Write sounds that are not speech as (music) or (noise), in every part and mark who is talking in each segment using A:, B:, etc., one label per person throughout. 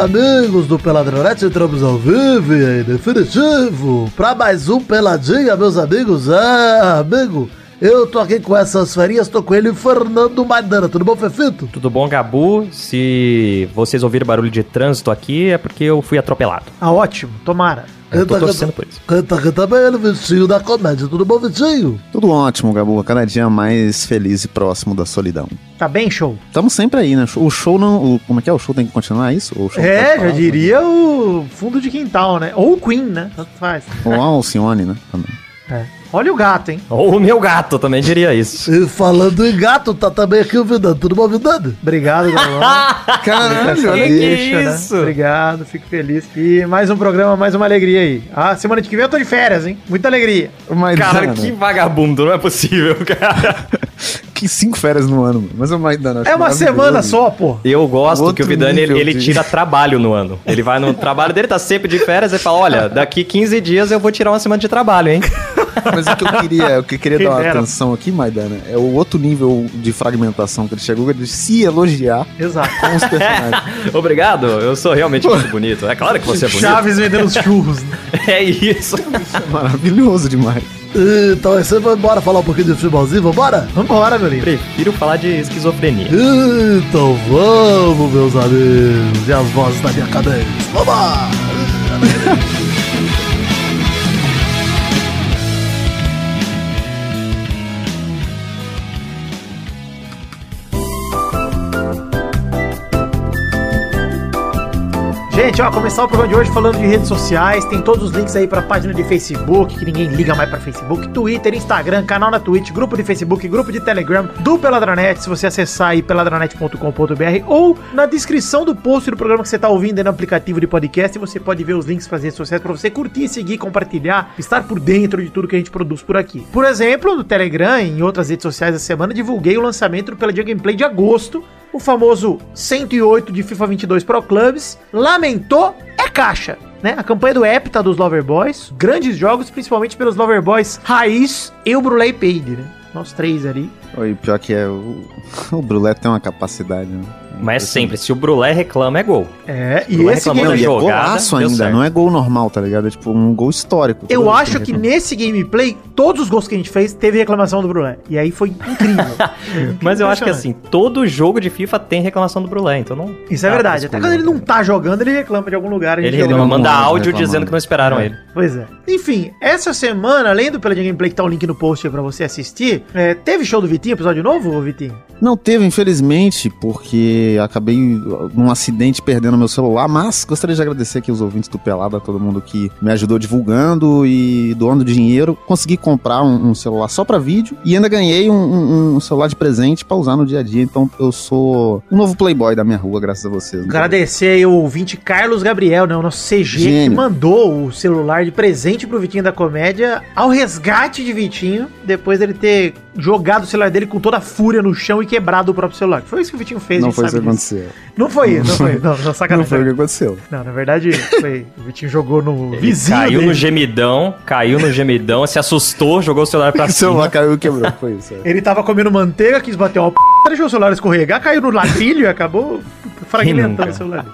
A: amigos do Peladronete, entramos ao vivo e em definitivo para mais um Peladinha, meus amigos. É, amigo, eu tô aqui com essas ferinhas, tô com ele, Fernando Maidana. Tudo bom, Fefito?
B: Tudo bom, Gabu? Se vocês ouviram barulho de trânsito aqui, é porque eu fui atropelado.
C: Ah, ótimo, tomara.
B: Eu tô torcendo por isso.
A: Canta, canta bem ele, Vitinho da comédia. Tudo bom, Vitinho?
D: Tudo ótimo, Gabu. Cada dia mais feliz e próximo da solidão.
C: Tá bem, show?
D: Estamos sempre aí, né? O show não. O, como é que é? O show tem que continuar é isso? O show
C: é, já diria o fundo de quintal, né? Ou o Queen, né? Tanto faz.
D: Ou a Alcione, né? Também.
C: É. Olha o gato, hein?
B: Ou o meu gato, também diria isso.
A: E falando em gato, tá também aqui o Vidano. Tudo bom, Vidano?
C: Obrigado, Galvão. (laughs)
B: Caralho, olha
C: isso. Né? Obrigado, fico feliz. E mais um programa, mais uma alegria aí. Ah, semana que vem eu tô de férias, hein? Muita alegria.
B: Mas, cara, que vagabundo, não é possível, (laughs) cara.
D: que cinco férias no ano, mas é uma
C: É uma semana só, pô.
B: Eu gosto Outro que o Vidani ele, ele, tira trabalho no ano. Ele vai no trabalho dele, tá sempre de férias e fala: olha, daqui 15 dias eu vou tirar uma semana de trabalho, hein?
D: Mas o que eu queria, o que eu queria dar uma atenção aqui, Maidana, é o outro nível de fragmentação que ele chegou, de se elogiar
C: Exato.
D: com os personagens. (laughs)
B: Obrigado, eu sou realmente muito bonito. É claro que você é bonito.
C: Chaves vendendo os churros. Né? (laughs)
B: é isso. isso
D: é maravilhoso demais.
A: Então você vai embora falar um pouquinho de futebolzinho? Vambora?
C: Vambora, meu lindo.
B: Prefiro falar de esquizofrenia.
A: Então vamos, meus amigos. E as vozes da minha cabeça. Vamos! (laughs)
C: Gente, ó, começar o programa de hoje falando de redes sociais. Tem todos os links aí pra página de Facebook, que ninguém liga mais pra Facebook, Twitter, Instagram, canal na Twitch, grupo de Facebook, grupo de Telegram do Peladranet. Se você acessar aí peladranet.com.br ou na descrição do post do programa que você tá ouvindo aí no aplicativo de podcast, você pode ver os links para as redes sociais pra você curtir, seguir, compartilhar, estar por dentro de tudo que a gente produz por aqui. Por exemplo, no Telegram e em outras redes sociais da semana, divulguei o lançamento do Peladinha Gameplay de agosto o famoso 108 de FIFA 22 Pro Clubs, lamentou é caixa. Né? A campanha do Epta dos Loverboys, grandes jogos, principalmente pelos Loverboys Raiz e o Brulé Paid, né? Nós três ali.
D: Oi, pior que é, o, (laughs) o Brulé tem uma capacidade, né?
B: Mas sempre, se o Brulé reclama, é gol.
C: É,
B: e esse
D: game... Não, é golaço ainda, não é gol normal, tá ligado? É tipo um gol histórico.
C: Eu acho que, que nesse gameplay, todos os gols que a gente fez, teve reclamação do Brulé. E aí foi incrível. (laughs)
B: Mas eu acho que assim, todo jogo de FIFA tem reclamação do Brulé, então não...
C: Isso é verdade. Até quando ele não tá jogando, ele reclama de algum lugar.
B: Ele, ele manda áudio dizendo que não esperaram é. ele.
C: Pois é. Enfim, essa semana, além do Peladinha Gameplay, que tá o link no post aí pra você assistir, é, teve show do Vitinho, episódio novo, Vitinho?
D: Não teve, infelizmente, porque acabei num acidente perdendo meu celular, mas gostaria de agradecer aqui os ouvintes do Pelada, todo mundo que me ajudou divulgando e doando dinheiro. Consegui comprar um, um celular só para vídeo e ainda ganhei um, um, um celular de presente para usar no dia a dia. Então eu sou um novo playboy da minha rua, graças a vocês.
C: Agradecer aí o ouvinte Carlos Gabriel, né, o nosso CG, Gênio. que mandou o celular de presente pro Vitinho da Comédia ao resgate de Vitinho, depois dele ter jogado o celular dele com toda a fúria no chão e quebrado o próprio celular. Foi isso que o Vitinho fez,
D: Não foi isso que aconteceu.
C: Não foi isso, não foi. Não, não, sacanagem.
D: Não foi o que aconteceu.
C: Não, na verdade, foi, o Vitinho jogou no Ele vizinho
B: Caiu
C: dele.
B: no gemidão, caiu no gemidão, se assustou, jogou o celular pra
D: cima. (laughs) O celular caiu e quebrou, foi isso.
C: É. Ele tava comendo manteiga, quis bater uma p... deixou o celular escorregar, caiu no ladrilho e acabou fragmentando o celular.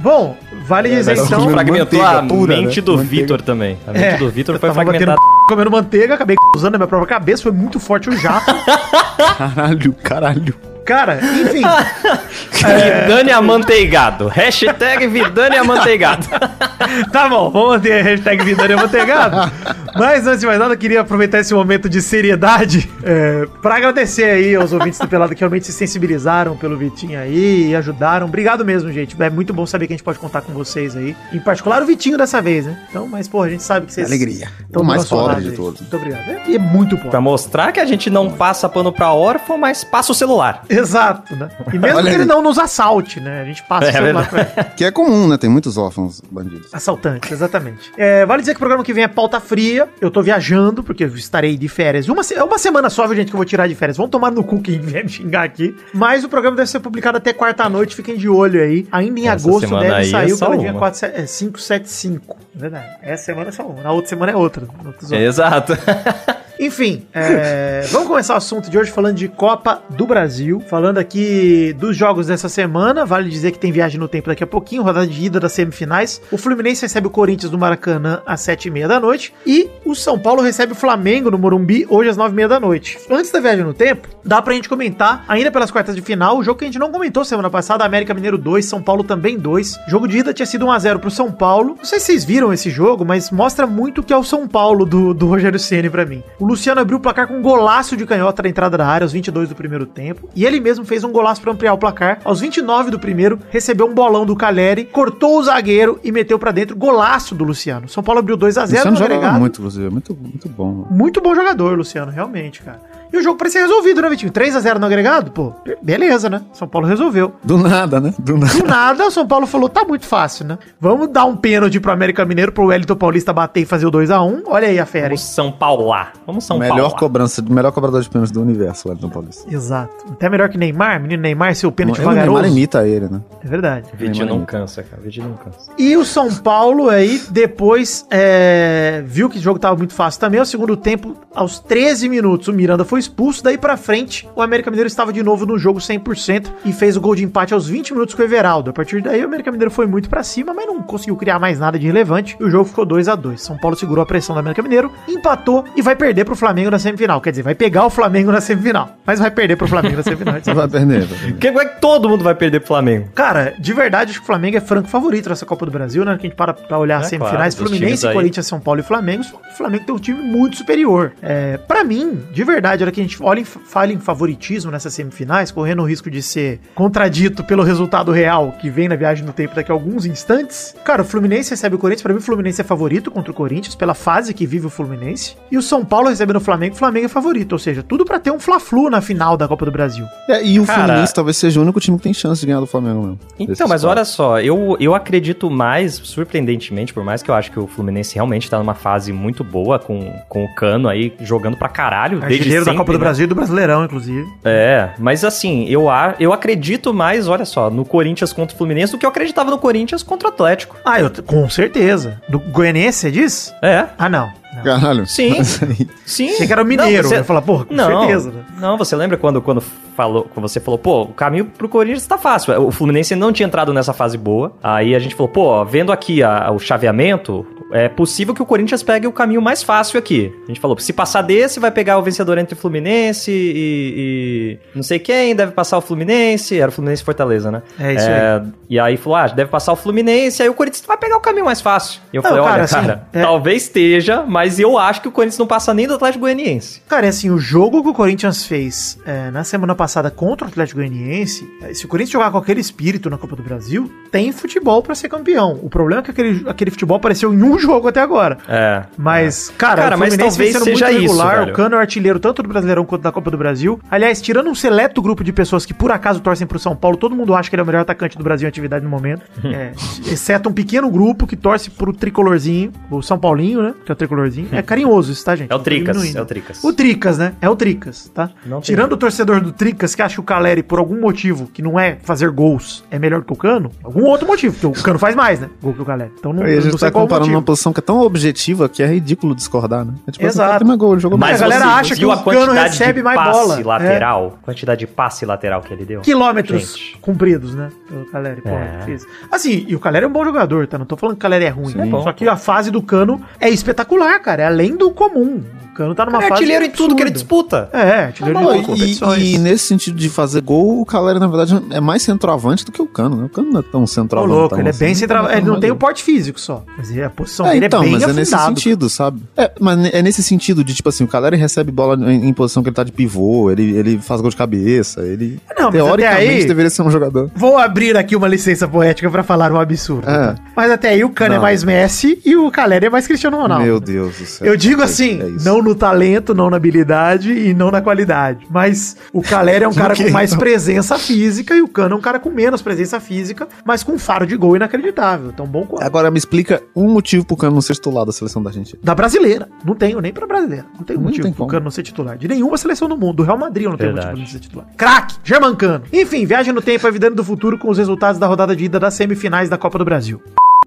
C: Bom, vale é, dizer então.
B: Fragmentou a pura, mente né? do Vitor também. A mente é, do Vitor foi fragmentada.
C: Comendo manteiga, acabei (laughs) usando a minha própria cabeça, foi muito forte o jato. (laughs)
D: caralho, caralho.
C: Cara, enfim. (laughs)
B: é... Vidane amanteigado. Hashtag Vidane amanteigado. (laughs)
C: tá bom, vamos manter a hashtag Vidane amanteigado. Mas antes de mais nada, eu queria aproveitar esse momento de seriedade é, para agradecer aí aos ouvintes do Pelado que realmente se sensibilizaram pelo Vitinho aí e ajudaram. Obrigado mesmo, gente. É muito bom saber que a gente pode contar com vocês aí. Em particular o Vitinho dessa vez, né? Então, mas, pô, a gente sabe que vocês.
D: Alegria. Estão mais pobre de todos.
C: Muito obrigado. É, e é muito pobre.
B: Pra mostrar que a gente não passa pano pra órfão, mas passa o celular.
C: Exato, né? E mesmo Olha que ele não nos assalte, né? A gente passa é, o celular pra ele.
D: Que é comum, né? Tem muitos órfãos bandidos.
C: Assaltantes, exatamente. É, vale dizer que o programa que vem é pauta fria. Eu tô viajando, porque eu estarei de férias. Uma, é uma semana só, viu, gente, que eu vou tirar de férias. Vamos tomar no cu quem vier me xingar aqui. Mas o programa deve ser publicado até quarta-noite. Fiquem de olho aí. Ainda em Essa agosto deve sair é o Peladinha 575. É, verdade. Essa semana é só uma. Na outra semana é outra.
B: Exato. (laughs)
C: Enfim, é, vamos começar o assunto de hoje falando de Copa do Brasil. Falando aqui dos jogos dessa semana. Vale dizer que tem viagem no tempo daqui a pouquinho, rodada de ida das semifinais. O Fluminense recebe o Corinthians no Maracanã às sete e meia da noite. E o São Paulo recebe o Flamengo no Morumbi hoje às nove e meia da noite. Antes da viagem no tempo, dá pra gente comentar, ainda pelas quartas de final, o jogo que a gente não comentou semana passada, América Mineiro 2, São Paulo também 2. Jogo de ida tinha sido 1x0 pro São Paulo. Não sei se vocês viram esse jogo, mas mostra muito que é o São Paulo do, do Rogério Ceni para mim. O Luciano abriu o placar com um golaço de canhota na entrada da área aos 22 do primeiro tempo, e ele mesmo fez um golaço para ampliar o placar. Aos 29 do primeiro, recebeu um bolão do Caleri, cortou o zagueiro e meteu para dentro. Golaço do Luciano. São Paulo abriu 2 a 0
D: no agregado. muito, inclusive. Muito, muito bom.
C: Muito bom jogador, Luciano, realmente, cara. E o jogo parecia resolvido, né, Vitinho? 3x0 no agregado? Pô, beleza, né? São Paulo resolveu.
D: Do nada, né?
C: Do nada. Do nada, o São Paulo falou, tá muito fácil, né? Vamos dar um pênalti pro América Mineiro, pro Wellington Paulista bater e fazer o 2x1. Olha aí a fera,
B: Vamos São Paulo lá. Vamos São
D: melhor Paulo cobrança, melhor cobrador de pênalti do universo, o Wellington Paulista.
C: Exato. Até melhor que Neymar, menino Neymar, seu pênalti
D: vagaroso. Neymar imita ele, né?
C: É verdade.
B: Vídeo não cansa, cara. Vídeo não cansa.
C: E o São Paulo aí, depois, é... viu que o jogo tava muito fácil também. Ao segundo tempo, aos 13 minutos, o Miranda foi expulso. Daí pra frente, o América Mineiro estava de novo no jogo 100% e fez o gol de empate aos 20 minutos com o Everaldo. A partir daí, o América Mineiro foi muito para cima, mas não conseguiu criar mais nada de relevante e o jogo ficou 2 a 2 São Paulo segurou a pressão do América Mineiro, empatou e vai perder pro Flamengo na semifinal. Quer dizer, vai pegar o Flamengo na semifinal, mas vai perder pro Flamengo na semifinal. (laughs)
D: vai perder.
B: Porque é que todo mundo vai perder pro Flamengo.
C: Cara, de verdade, acho que o Flamengo é franco favorito nessa Copa do Brasil, né? Que a gente para pra olhar é, as semifinais, claro, Fluminense, Corinthians, São Paulo e Flamengo. O Flamengo tem um time muito superior. É, para mim, de verdade, que a gente olha fala em favoritismo nessas semifinais, correndo o risco de ser contradito pelo resultado real que vem na viagem no tempo daqui a alguns instantes. Cara, o Fluminense recebe o Corinthians. Pra mim, o Fluminense é favorito contra o Corinthians, pela fase que vive o Fluminense. E o São Paulo recebendo o Flamengo, o Flamengo é favorito. Ou seja, tudo para ter um Fla-Flu na final da Copa do Brasil.
D: É, e o Cara, Fluminense talvez seja o único time que tem chance de ganhar do Flamengo mesmo.
B: Então, mas olha só, eu, eu acredito mais, surpreendentemente, por mais que eu acho que o Fluminense realmente tá numa fase muito boa com, com o Cano aí jogando pra caralho.
C: Desde sempre, da Copa do né? Brasil e do Brasileirão, inclusive.
B: É, mas assim, eu, eu acredito mais, olha só, no Corinthians contra o Fluminense do que eu acreditava no Corinthians contra o Atlético.
C: Ah, eu, com certeza. Do Goianiense, você diz?
B: É.
C: Ah, não.
D: Não. Caralho.
B: Sim. (laughs) Sim.
C: Achei que era o mineiro. Não, você... Eu falar, porra, com
B: não, certeza. Não, você lembra quando, quando, falou, quando você falou, pô, o caminho pro Corinthians tá fácil. O Fluminense não tinha entrado nessa fase boa. Aí a gente falou, pô, vendo aqui a, o chaveamento, é possível que o Corinthians pegue o caminho mais fácil aqui. A gente falou, se passar desse, vai pegar o vencedor entre Fluminense e, e não sei quem, deve passar o Fluminense. Era o Fluminense Fortaleza, né?
C: É isso é, aí.
B: E aí falou, ah, deve passar o Fluminense, aí o Corinthians vai pegar o caminho mais fácil. E eu não, falei, cara, olha, assim, cara, é... talvez esteja, mas eu acho que o Corinthians não passa nem do Atlético Goianiense.
C: Cara, é assim, o jogo que o Corinthians fez é, na semana passada contra o Atlético Goianiense, é, se o Corinthians jogar com aquele espírito na Copa do Brasil, tem futebol para ser campeão. O problema é que aquele, aquele futebol apareceu em um (laughs) jogo até agora.
B: É.
C: Mas, cara,
B: cara mas talvez seja regular, isso,
C: O Cano é artilheiro tanto do Brasileirão quanto da Copa do Brasil. Aliás, tirando um seleto grupo de pessoas que por acaso torcem pro São Paulo, todo mundo acha que ele é o melhor atacante do Brasil em atividade no momento. (laughs) é, exceto um pequeno grupo que torce pro tricolorzinho, o São Paulinho, né? Que é o tricolorzinho. É carinhoso isso, tá, gente?
B: É o Tricas, é o Tricas.
C: O Tricas, né? É o Tricas, tá? Não Tirando o torcedor do Tricas que acha que o Caleri, por algum motivo, que não é fazer gols, é melhor que o Cano, algum outro motivo, porque o Cano faz mais, né? Gol que o Caleri.
D: Então não, e a gente não tá comparando uma posição que é tão objetiva que é ridículo discordar, né? É
C: tipo, Exato.
D: Assim, gol, jogou
C: Mas a galera acha que o Cano recebe mais bola.
B: lateral, é. quantidade de passe lateral que ele deu.
C: Quilômetros gente. cumpridos, né? Pelo Caleri, é. fez. Assim, e o Caleri é um bom jogador, tá? Não tô falando que o Caleri é ruim. Sim, é Só que a fase do Cano é espetacular, cara. É além do comum. Cano tá numa
B: é
C: fase.
B: artilheiro em tudo que ele disputa.
C: É, artilheiro
D: ah, de competições. E, e, nesse sentido de fazer gol, o Caleri, na verdade, é mais centroavante do que o Cano, né? O Cano não é tão centroavante.
C: louco, ele é bem assim, centroavante. Ele não tem o porte físico só. Mas a posição
D: é, dele é então, é bem mas afundado. é nesse sentido, sabe? É, mas é nesse sentido de, tipo assim, o Caleri recebe bola em, em, posição que ele tá de pivô, ele, ele faz gol de cabeça, ele
C: não, teoricamente
D: aí, deveria ser um jogador.
C: Vou abrir aqui uma licença poética pra falar um absurdo. É. Mas até aí o Cano é mais Messi e o Caleri é mais Cristiano Ronaldo.
D: Meu Deus do céu.
C: Eu digo assim, é não no talento, não na habilidade e não na qualidade. Mas o Caleri é um (laughs) cara com mais presença física e o Cano é um cara com menos presença física, mas com um faro de gol inacreditável. Tão bom quanto.
D: Agora me explica um motivo pro Cano não ser titular da seleção da Argentina.
C: Da brasileira. Não tenho nem pra brasileira. Não tenho não motivo tem pro Cano não ser titular. De nenhuma seleção do mundo. Do Real Madrid eu não tenho motivo pra não ser titular. Craque! German Cano. Enfim, viagem no tempo, evidente do futuro com os resultados da rodada de ida das semifinais da Copa do Brasil.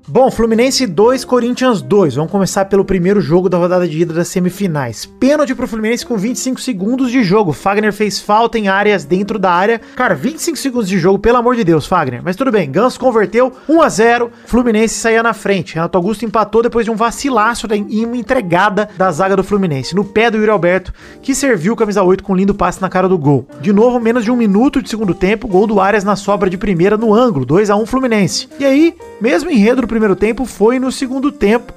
C: Bom, Fluminense 2, Corinthians 2. Vamos começar pelo primeiro jogo da rodada de ida das semifinais. Pênalti pro Fluminense com 25 segundos de jogo. Fagner fez falta em áreas dentro da área. Cara, 25 segundos de jogo, pelo amor de Deus, Fagner. Mas tudo bem, Ganso converteu 1 a 0 Fluminense saía na frente. Renato Augusto empatou depois de um vacilaço e uma entregada da zaga do Fluminense. No pé do Yuri Alberto, que serviu o camisa 8 com um lindo passe na cara do gol. De novo, menos de um minuto de segundo tempo, gol do Arias na sobra de primeira no ângulo, 2 a 1 Fluminense. E aí, mesmo enredo do primeiro tempo, foi no segundo tempo.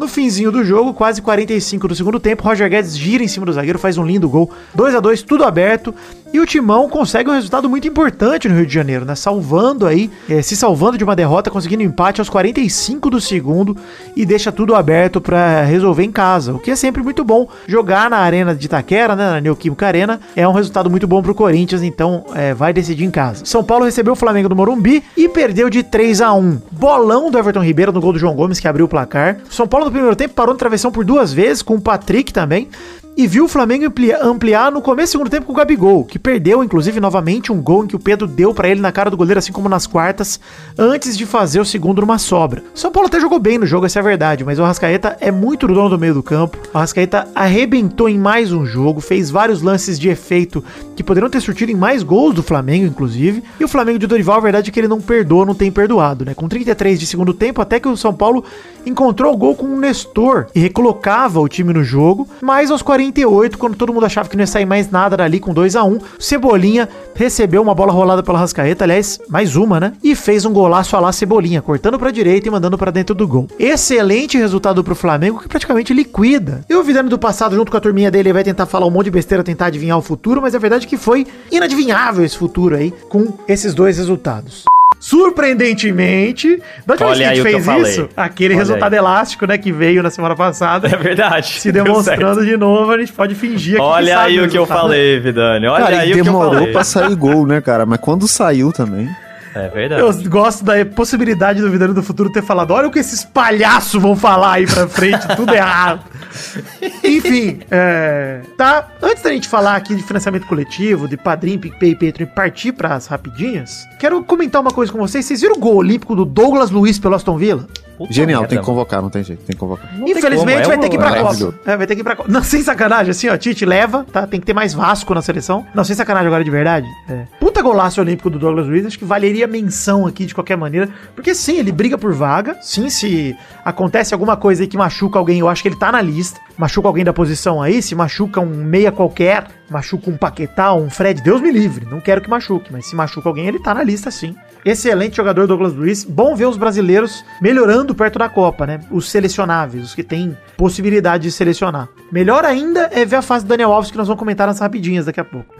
C: No finzinho do jogo, quase 45 do segundo tempo, Roger Guedes gira em cima do zagueiro, faz um lindo gol. 2 a 2 tudo aberto. E o Timão consegue um resultado muito importante no Rio de Janeiro, né? Salvando aí, é, se salvando de uma derrota, conseguindo empate aos 45 do segundo e deixa tudo aberto para resolver em casa. O que é sempre muito bom. Jogar na Arena de Itaquera, né? Na Neoquímica Arena, é um resultado muito bom pro Corinthians, então é, vai decidir em casa. São Paulo recebeu o Flamengo do Morumbi e perdeu de 3 a 1 Bolão do Everton Ribeiro no gol do João Gomes, que abriu o placar. São Paulo no primeiro tempo parou no travessão por duas vezes, com o Patrick também e viu o Flamengo ampliar no começo do segundo tempo com o Gabigol, que perdeu, inclusive, novamente um gol em que o Pedro deu para ele na cara do goleiro, assim como nas quartas, antes de fazer o segundo numa sobra. São Paulo até jogou bem no jogo, essa é a verdade, mas o Arrascaeta é muito dono do meio do campo. O Arrascaeta arrebentou em mais um jogo, fez vários lances de efeito que poderiam ter surtido em mais gols do Flamengo, inclusive. E o Flamengo de Dorival, a verdade é que ele não perdoa, não tem perdoado, né? Com 33 de segundo tempo, até que o São Paulo encontrou o gol com o Nestor e recolocava o time no jogo, mas aos 48, quando todo mundo achava que não ia sair mais nada dali com 2 a 1 Cebolinha recebeu uma bola rolada pela Rascaeta, aliás, mais uma, né? E fez um golaço a lá Cebolinha, cortando pra direita e mandando para dentro do gol. Excelente resultado pro Flamengo, que praticamente liquida. E o Vidano do passado, junto com a turminha dele, vai tentar falar um monte de besteira, tentar adivinhar o futuro, mas a verdade é que foi inadivinhável esse futuro aí, com esses dois resultados. Surpreendentemente, da última
B: Olha
C: vez que a gente
B: que
C: fez isso, aquele
B: Olha
C: resultado
B: aí.
C: elástico, né, que veio na semana passada,
B: É verdade.
C: se demonstrando de novo, a gente pode fingir aqui
B: Olha
C: sabe
B: aí o que eu falei, Vidani. Olha
D: cara,
B: aí o que eu
D: demorou
B: falei.
D: pra sair gol, né, cara? Mas quando saiu também.
B: É verdade.
C: Eu gosto da possibilidade do Vidano do Futuro ter falado: olha o que esses palhaços vão falar aí pra frente, tudo errado. (laughs) Enfim, é, tá. Antes da gente falar aqui de financiamento coletivo, de Padrim, PicPay e Patreon e partir pras rapidinhas, quero comentar uma coisa com vocês. Vocês viram o gol olímpico do Douglas Luiz pelo Aston Villa?
B: Puta
D: Genial,
B: merda,
D: tem que
B: mano.
D: convocar, não tem jeito, tem que convocar.
B: Não
C: Infelizmente
B: como, é
C: vai
B: um-
C: ter que ir pra
B: é
C: Copa. É, vai ter que ir pra Copa. Não, sem sacanagem, assim, ó, Tite leva, tá? Tem que ter mais Vasco na seleção. Não, sem sacanagem agora de verdade. É. Puta golaço olímpico do Douglas Luiz, acho que valeria menção aqui de qualquer maneira. Porque sim, ele briga por vaga. Sim, se acontece alguma coisa aí que machuca alguém, eu acho que ele tá na lista. Machuca alguém da posição aí, se machuca um meia qualquer, machuca um Paquetá, um Fred, Deus me livre. Não quero que machuque, mas se machuca alguém, ele tá na lista sim. Excelente jogador Douglas Luiz. Bom ver os brasileiros melhorando perto da Copa, né? Os selecionáveis, os que têm possibilidade de selecionar. Melhor ainda é ver a fase do Daniel Alves, que nós vamos comentar nas rapidinhas daqui a pouco.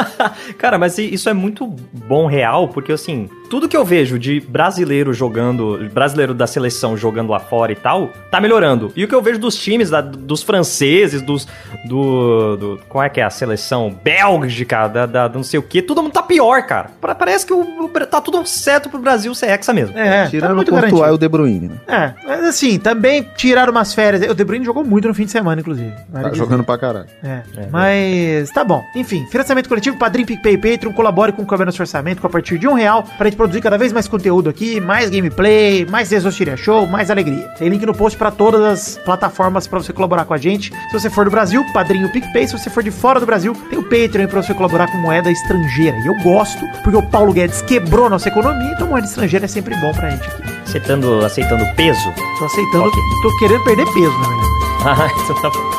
C: (laughs)
B: Cara, mas isso é muito bom real, porque assim, tudo que eu vejo de brasileiro jogando, brasileiro da seleção jogando lá fora e tal, tá melhorando. E o que eu vejo dos times, da- dos franceses, dos. do. do qual é que é a seleção? Bélgica, da, da- do não sei o que, todo mundo tá pior, cara. Pa- Parece que o, o- tá tudo certo pro Brasil ser hexa mesmo.
C: É,
D: Tirando
C: tá
D: o
C: muito
D: Courtois e o De Bruyne, né?
C: É, mas assim, também tiraram umas férias. O De Bruyne jogou muito no fim de semana, inclusive.
D: Tá
C: dizer.
D: jogando pra caralho.
C: É,
B: É,
C: mas tá bom. Enfim, financiamento coletivo, Padrim, PicPay, e Patreon, colabore com o Nosso Orçamento com a partir de um real pra gente produzir cada vez mais conteúdo aqui, mais gameplay, mais Desostiria Show, mais alegria. Tem link no post pra todas as plataformas pra você colaborar com a gente. Se você for do Brasil, Padrinho PicPay. Se você for de fora do Brasil, tem o Patreon pra você colaborar com moeda estrangeira. E eu gosto, porque o Paulo Guedes quebrou nossa economia, então moeda estrangeira é sempre bom pra gente aqui.
B: Aceitando, aceitando peso.
C: Tô aceitando,
B: Ok.
C: tô querendo perder peso, na verdade. (laughs)
B: Ah, então tá bom.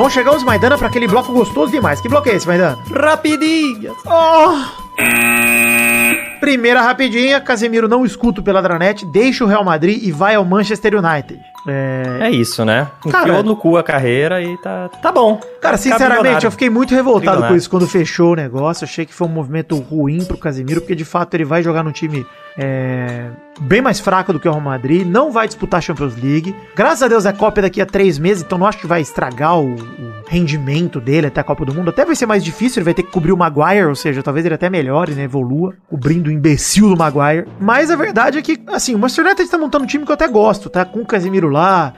C: Bom, chegamos, Maidana, pra aquele bloco gostoso demais. Que bloco é esse, Maidana?
B: Rapidinhas.
C: Oh! Primeira rapidinha, Casemiro não escuta o Peladranet, deixa o Real Madrid e vai ao Manchester United. É...
B: É isso, né?
C: Cara-
B: Enfiou no cu a carreira e tá, tá bom.
C: Cara, sinceramente, eu fiquei muito revoltado com isso quando fechou o negócio. Achei que foi um movimento ruim pro Casemiro, porque de fato ele vai jogar num time é, bem mais fraco do que o Real Madrid, não vai disputar a Champions League. Graças a Deus é Copa daqui a três meses, então não acho que vai estragar o, o rendimento dele até a Copa do Mundo. Até vai ser mais difícil, ele vai ter que cobrir o Maguire, ou seja, talvez ele até melhore, né, evolua, cobrindo o imbecil do Maguire. Mas a verdade é que, assim, o Manchester United tá montando um time que eu até gosto, tá? Com o Casemiro lá, lá.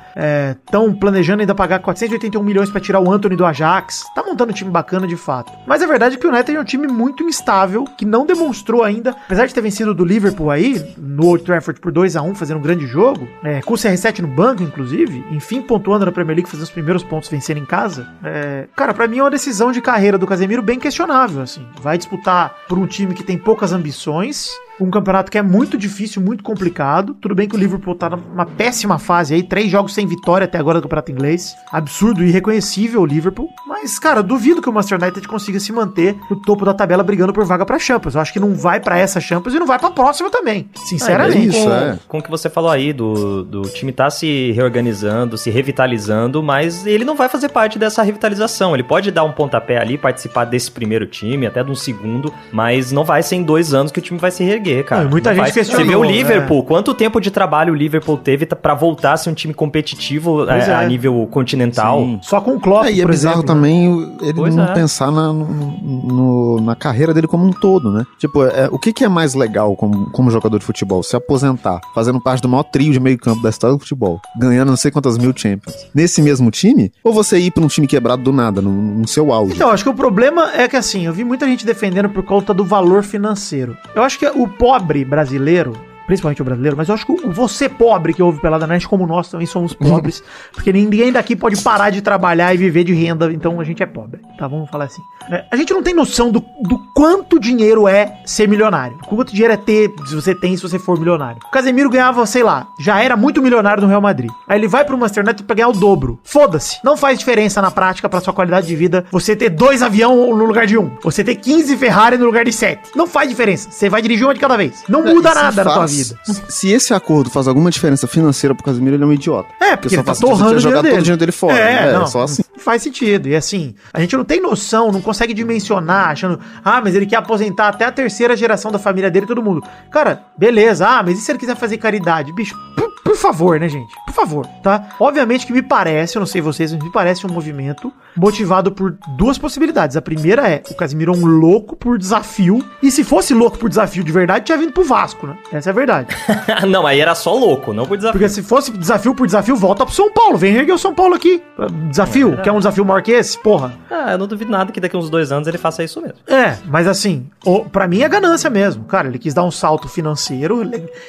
C: Estão planejando ainda pagar 481 milhões pra tirar o Anthony do Ajax. Tá montando um time bacana de fato. Mas a verdade é que o United é um time muito instável, que não demonstrou ainda, apesar de ter vencido do Liverpool aí, no Old Trafford por 2 a 1 fazendo um grande jogo, é, com o CR7 no banco, inclusive, enfim, pontuando na Premier League, fazendo os primeiros pontos vencendo em casa. É, cara, para mim é uma decisão de carreira do Casemiro bem questionável, assim. Vai disputar por um time que tem poucas ambições, um campeonato que é muito difícil, muito complicado. Tudo bem que o Liverpool tá numa péssima fase aí, três jogos sem vitória até agora do campeonato inglês. Absurdo e irreconhecível o Liverpool. Mas, cara, duvido que o Manchester United consiga se manter no topo da tabela brigando por vaga pra Champions. Eu acho que não vai para essa Champions e não vai pra próxima também. Sinceramente.
D: É isso,
B: com,
D: é.
B: com o que você falou aí, do, do time tá se reorganizando, se revitalizando, mas ele não vai fazer parte dessa revitalização. Ele pode dar um pontapé ali, participar desse primeiro time, até de um segundo, mas não vai ser em dois anos que o time vai se reerguer, cara.
C: Não, muita
B: Não
C: gente
B: vai-
C: questionou,
B: Você vê o
C: né?
B: Liverpool, quanto tempo de trabalho o Liverpool teve pra voltar a ser um time competitivo
C: Pois
B: é, a
C: é.
B: nível continental?
D: Sim.
C: Só com o Klopp,
D: É, e é bizarro
C: exemplo, né?
D: também ele
B: Pois
D: não
B: é.
D: pensar na, no- no- na carreira dele como um todo, né? Tipo, é, o que, que é mais legal como, como jogador de futebol? Se aposentar, fazendo parte do maior trio de meio campo da história do futebol, ganhando não sei quantas mil Champions, nesse mesmo time? Ou você ir pra um time quebrado do nada, no, no seu auge?
C: Então, acho que o problema é que assim, eu vi muita gente defendendo por conta do valor financeiro. Eu acho que o pobre brasileiro, principalmente o brasileiro, mas eu acho que o- você pobre que ouve Pelada Net, como nós também somos pobres, (laughs) porque ninguém daqui pode parar de trabalhar e viver de renda, então a gente é pobre, tá? Vamos falar assim. É, a gente não tem noção do, do quanto dinheiro é ser milionário. Quanto dinheiro é ter, se você tem, se você for milionário. O Casemiro ganhava, sei lá, já era muito milionário no Real Madrid. Aí ele vai pro Manchester United pra ganhar o dobro. Foda-se. Não faz diferença na prática pra sua qualidade de vida você ter dois aviões no lugar de um. Você ter 15 Ferrari no lugar de 7. Não faz diferença. Você vai dirigir uma de cada vez. Não muda
D: É, se
C: nada na tua
D: faz-
C: vida.
D: Se esse acordo faz alguma diferença financeira pro Casemiro, ele é um idiota.
C: É, porque
D: só
C: ele tá torrando o dinheiro
D: todo o dinheiro dele fora.
C: É,
D: né?
C: não,
D: só assim.
C: faz sentido. E assim, a gente não tem noção, não consegue dimensionar, achando, ah, mas ele quer aposentar até a terceira geração da família dele e todo mundo. Cara, beleza, ah, mas e se ele quiser fazer caridade? Bicho, por, favor, né, gente? Por favor, tá? Obviamente que me parece, eu não sei vocês, mas me parece um movimento motivado por duas possibilidades. A primeira é, o Casimiro é um louco por desafio, e se fosse louco por desafio de verdade, tinha vindo pro Vasco, né? Essa é a verdade. (laughs)
B: não, aí era só louco, não por desafio.
C: Porque se fosse desafio por desafio, volta pro São Paulo. Vem erguer o São Paulo aqui. Desafio, quer um desafio maior que esse? Porra.
B: Ah, eu não duvido nada que daqui uns dois anos ele faça isso mesmo.
C: É, mas assim, o, pra mim é ganância mesmo. Cara, ele quis dar um salto financeiro.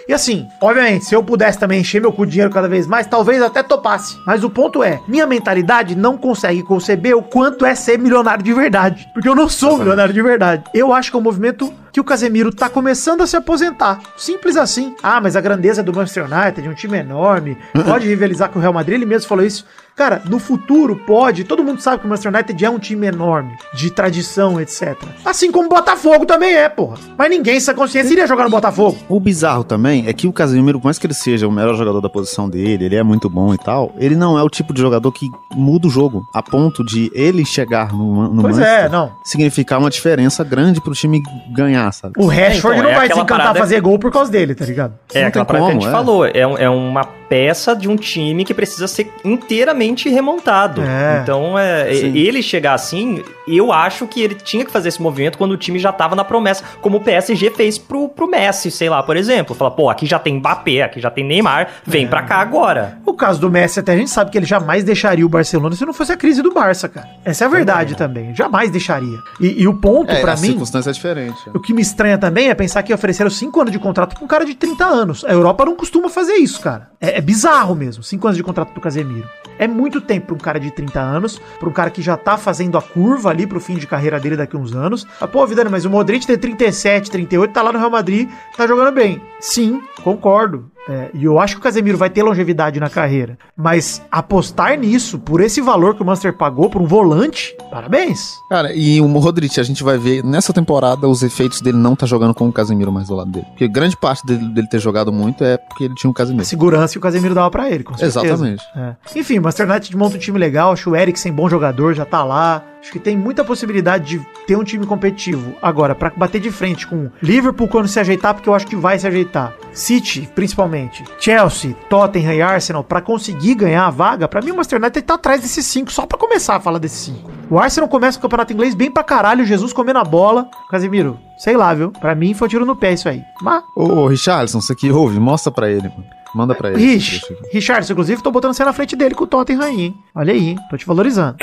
C: E assim, obviamente, se eu pudesse também encher meu cu de dinheiro cada vez mais, talvez até topasse. Mas o ponto é, minha mentalidade não consegue conceber o quanto é ser milionário de verdade. Porque eu não sou milionário de verdade. Eu acho que é um movimento que o Casemiro tá começando a se aposentar. Simples assim. Ah, mas a grandeza do Manchester United, um time enorme, pode rivalizar com o Real Madrid, ele mesmo falou isso. Cara, no futuro pode, todo mundo sabe que o Manchester United é um time enorme, de tradição, etc. Assim como o Botafogo também é, porra. Mas ninguém, essa consciência, iria jogar no Botafogo.
D: O bizarro também é que o Casemiro, por mais que ele seja o melhor jogador da posição dele, ele é muito bom e tal, ele não é o tipo de jogador que muda o jogo, a ponto de ele chegar no, no
C: Pois é, não.
D: significar uma diferença grande pro time ganhar, sabe?
C: O Rashford
B: então,
C: não
B: é
C: vai desencantar
B: parada-
C: fazer gol por causa dele, tá ligado?
B: É
D: Não
B: aquela
D: tem
B: parada que a
D: como,
B: gente
D: é.
B: falou. É, um- é uma peça de um time que precisa ser inteiramente remontado.
C: É.
B: Então, é,
D: Sim.
B: ele chegar assim, eu acho que ele tinha que fazer esse movimento quando o time já tava na promessa, como o PSG fez pro, pro Messi, sei lá, por exemplo. Fala, pô, aqui já tem Mbappé, aqui já tem Neymar, vem pra cá agora.
C: O caso do Messi, até a gente sabe que ele jamais deixaria o Barcelona se não fosse a crise do Barça, cara. Essa é a verdade também. Jamais deixaria. E, e o ponto,
D: É,
C: pra
D: a
C: mim,
D: circunstância é diferente.
C: o que me estranha também é pensar que ofereceram 5 anos de contrato pra um cara de 30 anos. A Europa não costuma fazer isso, cara. É, é bizarro mesmo. 5 anos de contrato pro Casemiro. É muito tempo pra um cara de 30 anos, pra um cara que já tá fazendo a curva ali pro fim de carreira dele daqui a uns anos. Ah, pô, Vidano, mas o Modric tem 37, 38, tá lá no Real Madrid, tá jogando bem. Sim, concordo. É, e eu acho que o Casemiro vai ter longevidade na carreira. Mas apostar nisso, por esse valor que o Manchester pagou por um volante, parabéns.
D: Cara, e o Rodrigo, a gente vai ver nessa temporada os efeitos dele não tá jogando com o Casemiro mais do lado dele. Porque grande parte dele, dele ter jogado muito é porque ele tinha o
C: A
D: Casemiro.
C: segurança que o Casemiro dava pra ele, com certeza.
D: Exatamente.
C: É. Enfim, o Manchester United monta um time legal. Acho o Eriksen bom jogador, já tá lá. Acho que tem muita possibilidade de ter um time competitivo. Agora, pra bater de frente com Liverpool quando se ajeitar, porque eu acho que vai se ajeitar. City, principalmente. Chelsea, Tottenham e Arsenal, pra conseguir ganhar a vaga, pra mim o Manchester United tá atrás desses cinco, só pra começar a falar desses cinco. O Arsenal começa o campeonato inglês bem pra caralho, Jesus comendo a bola. Casemiro, sei lá, viu? Pra mim foi um tiro no pé isso aí. Mas
D: Ô, ô Richarlison, você que ouve, mostra pra ele, mano. Manda pra ele.
C: Rich. Richard, inclusive, tô botando você na frente dele com o Tottenham aí, hein? Olha aí, tô te valorizando.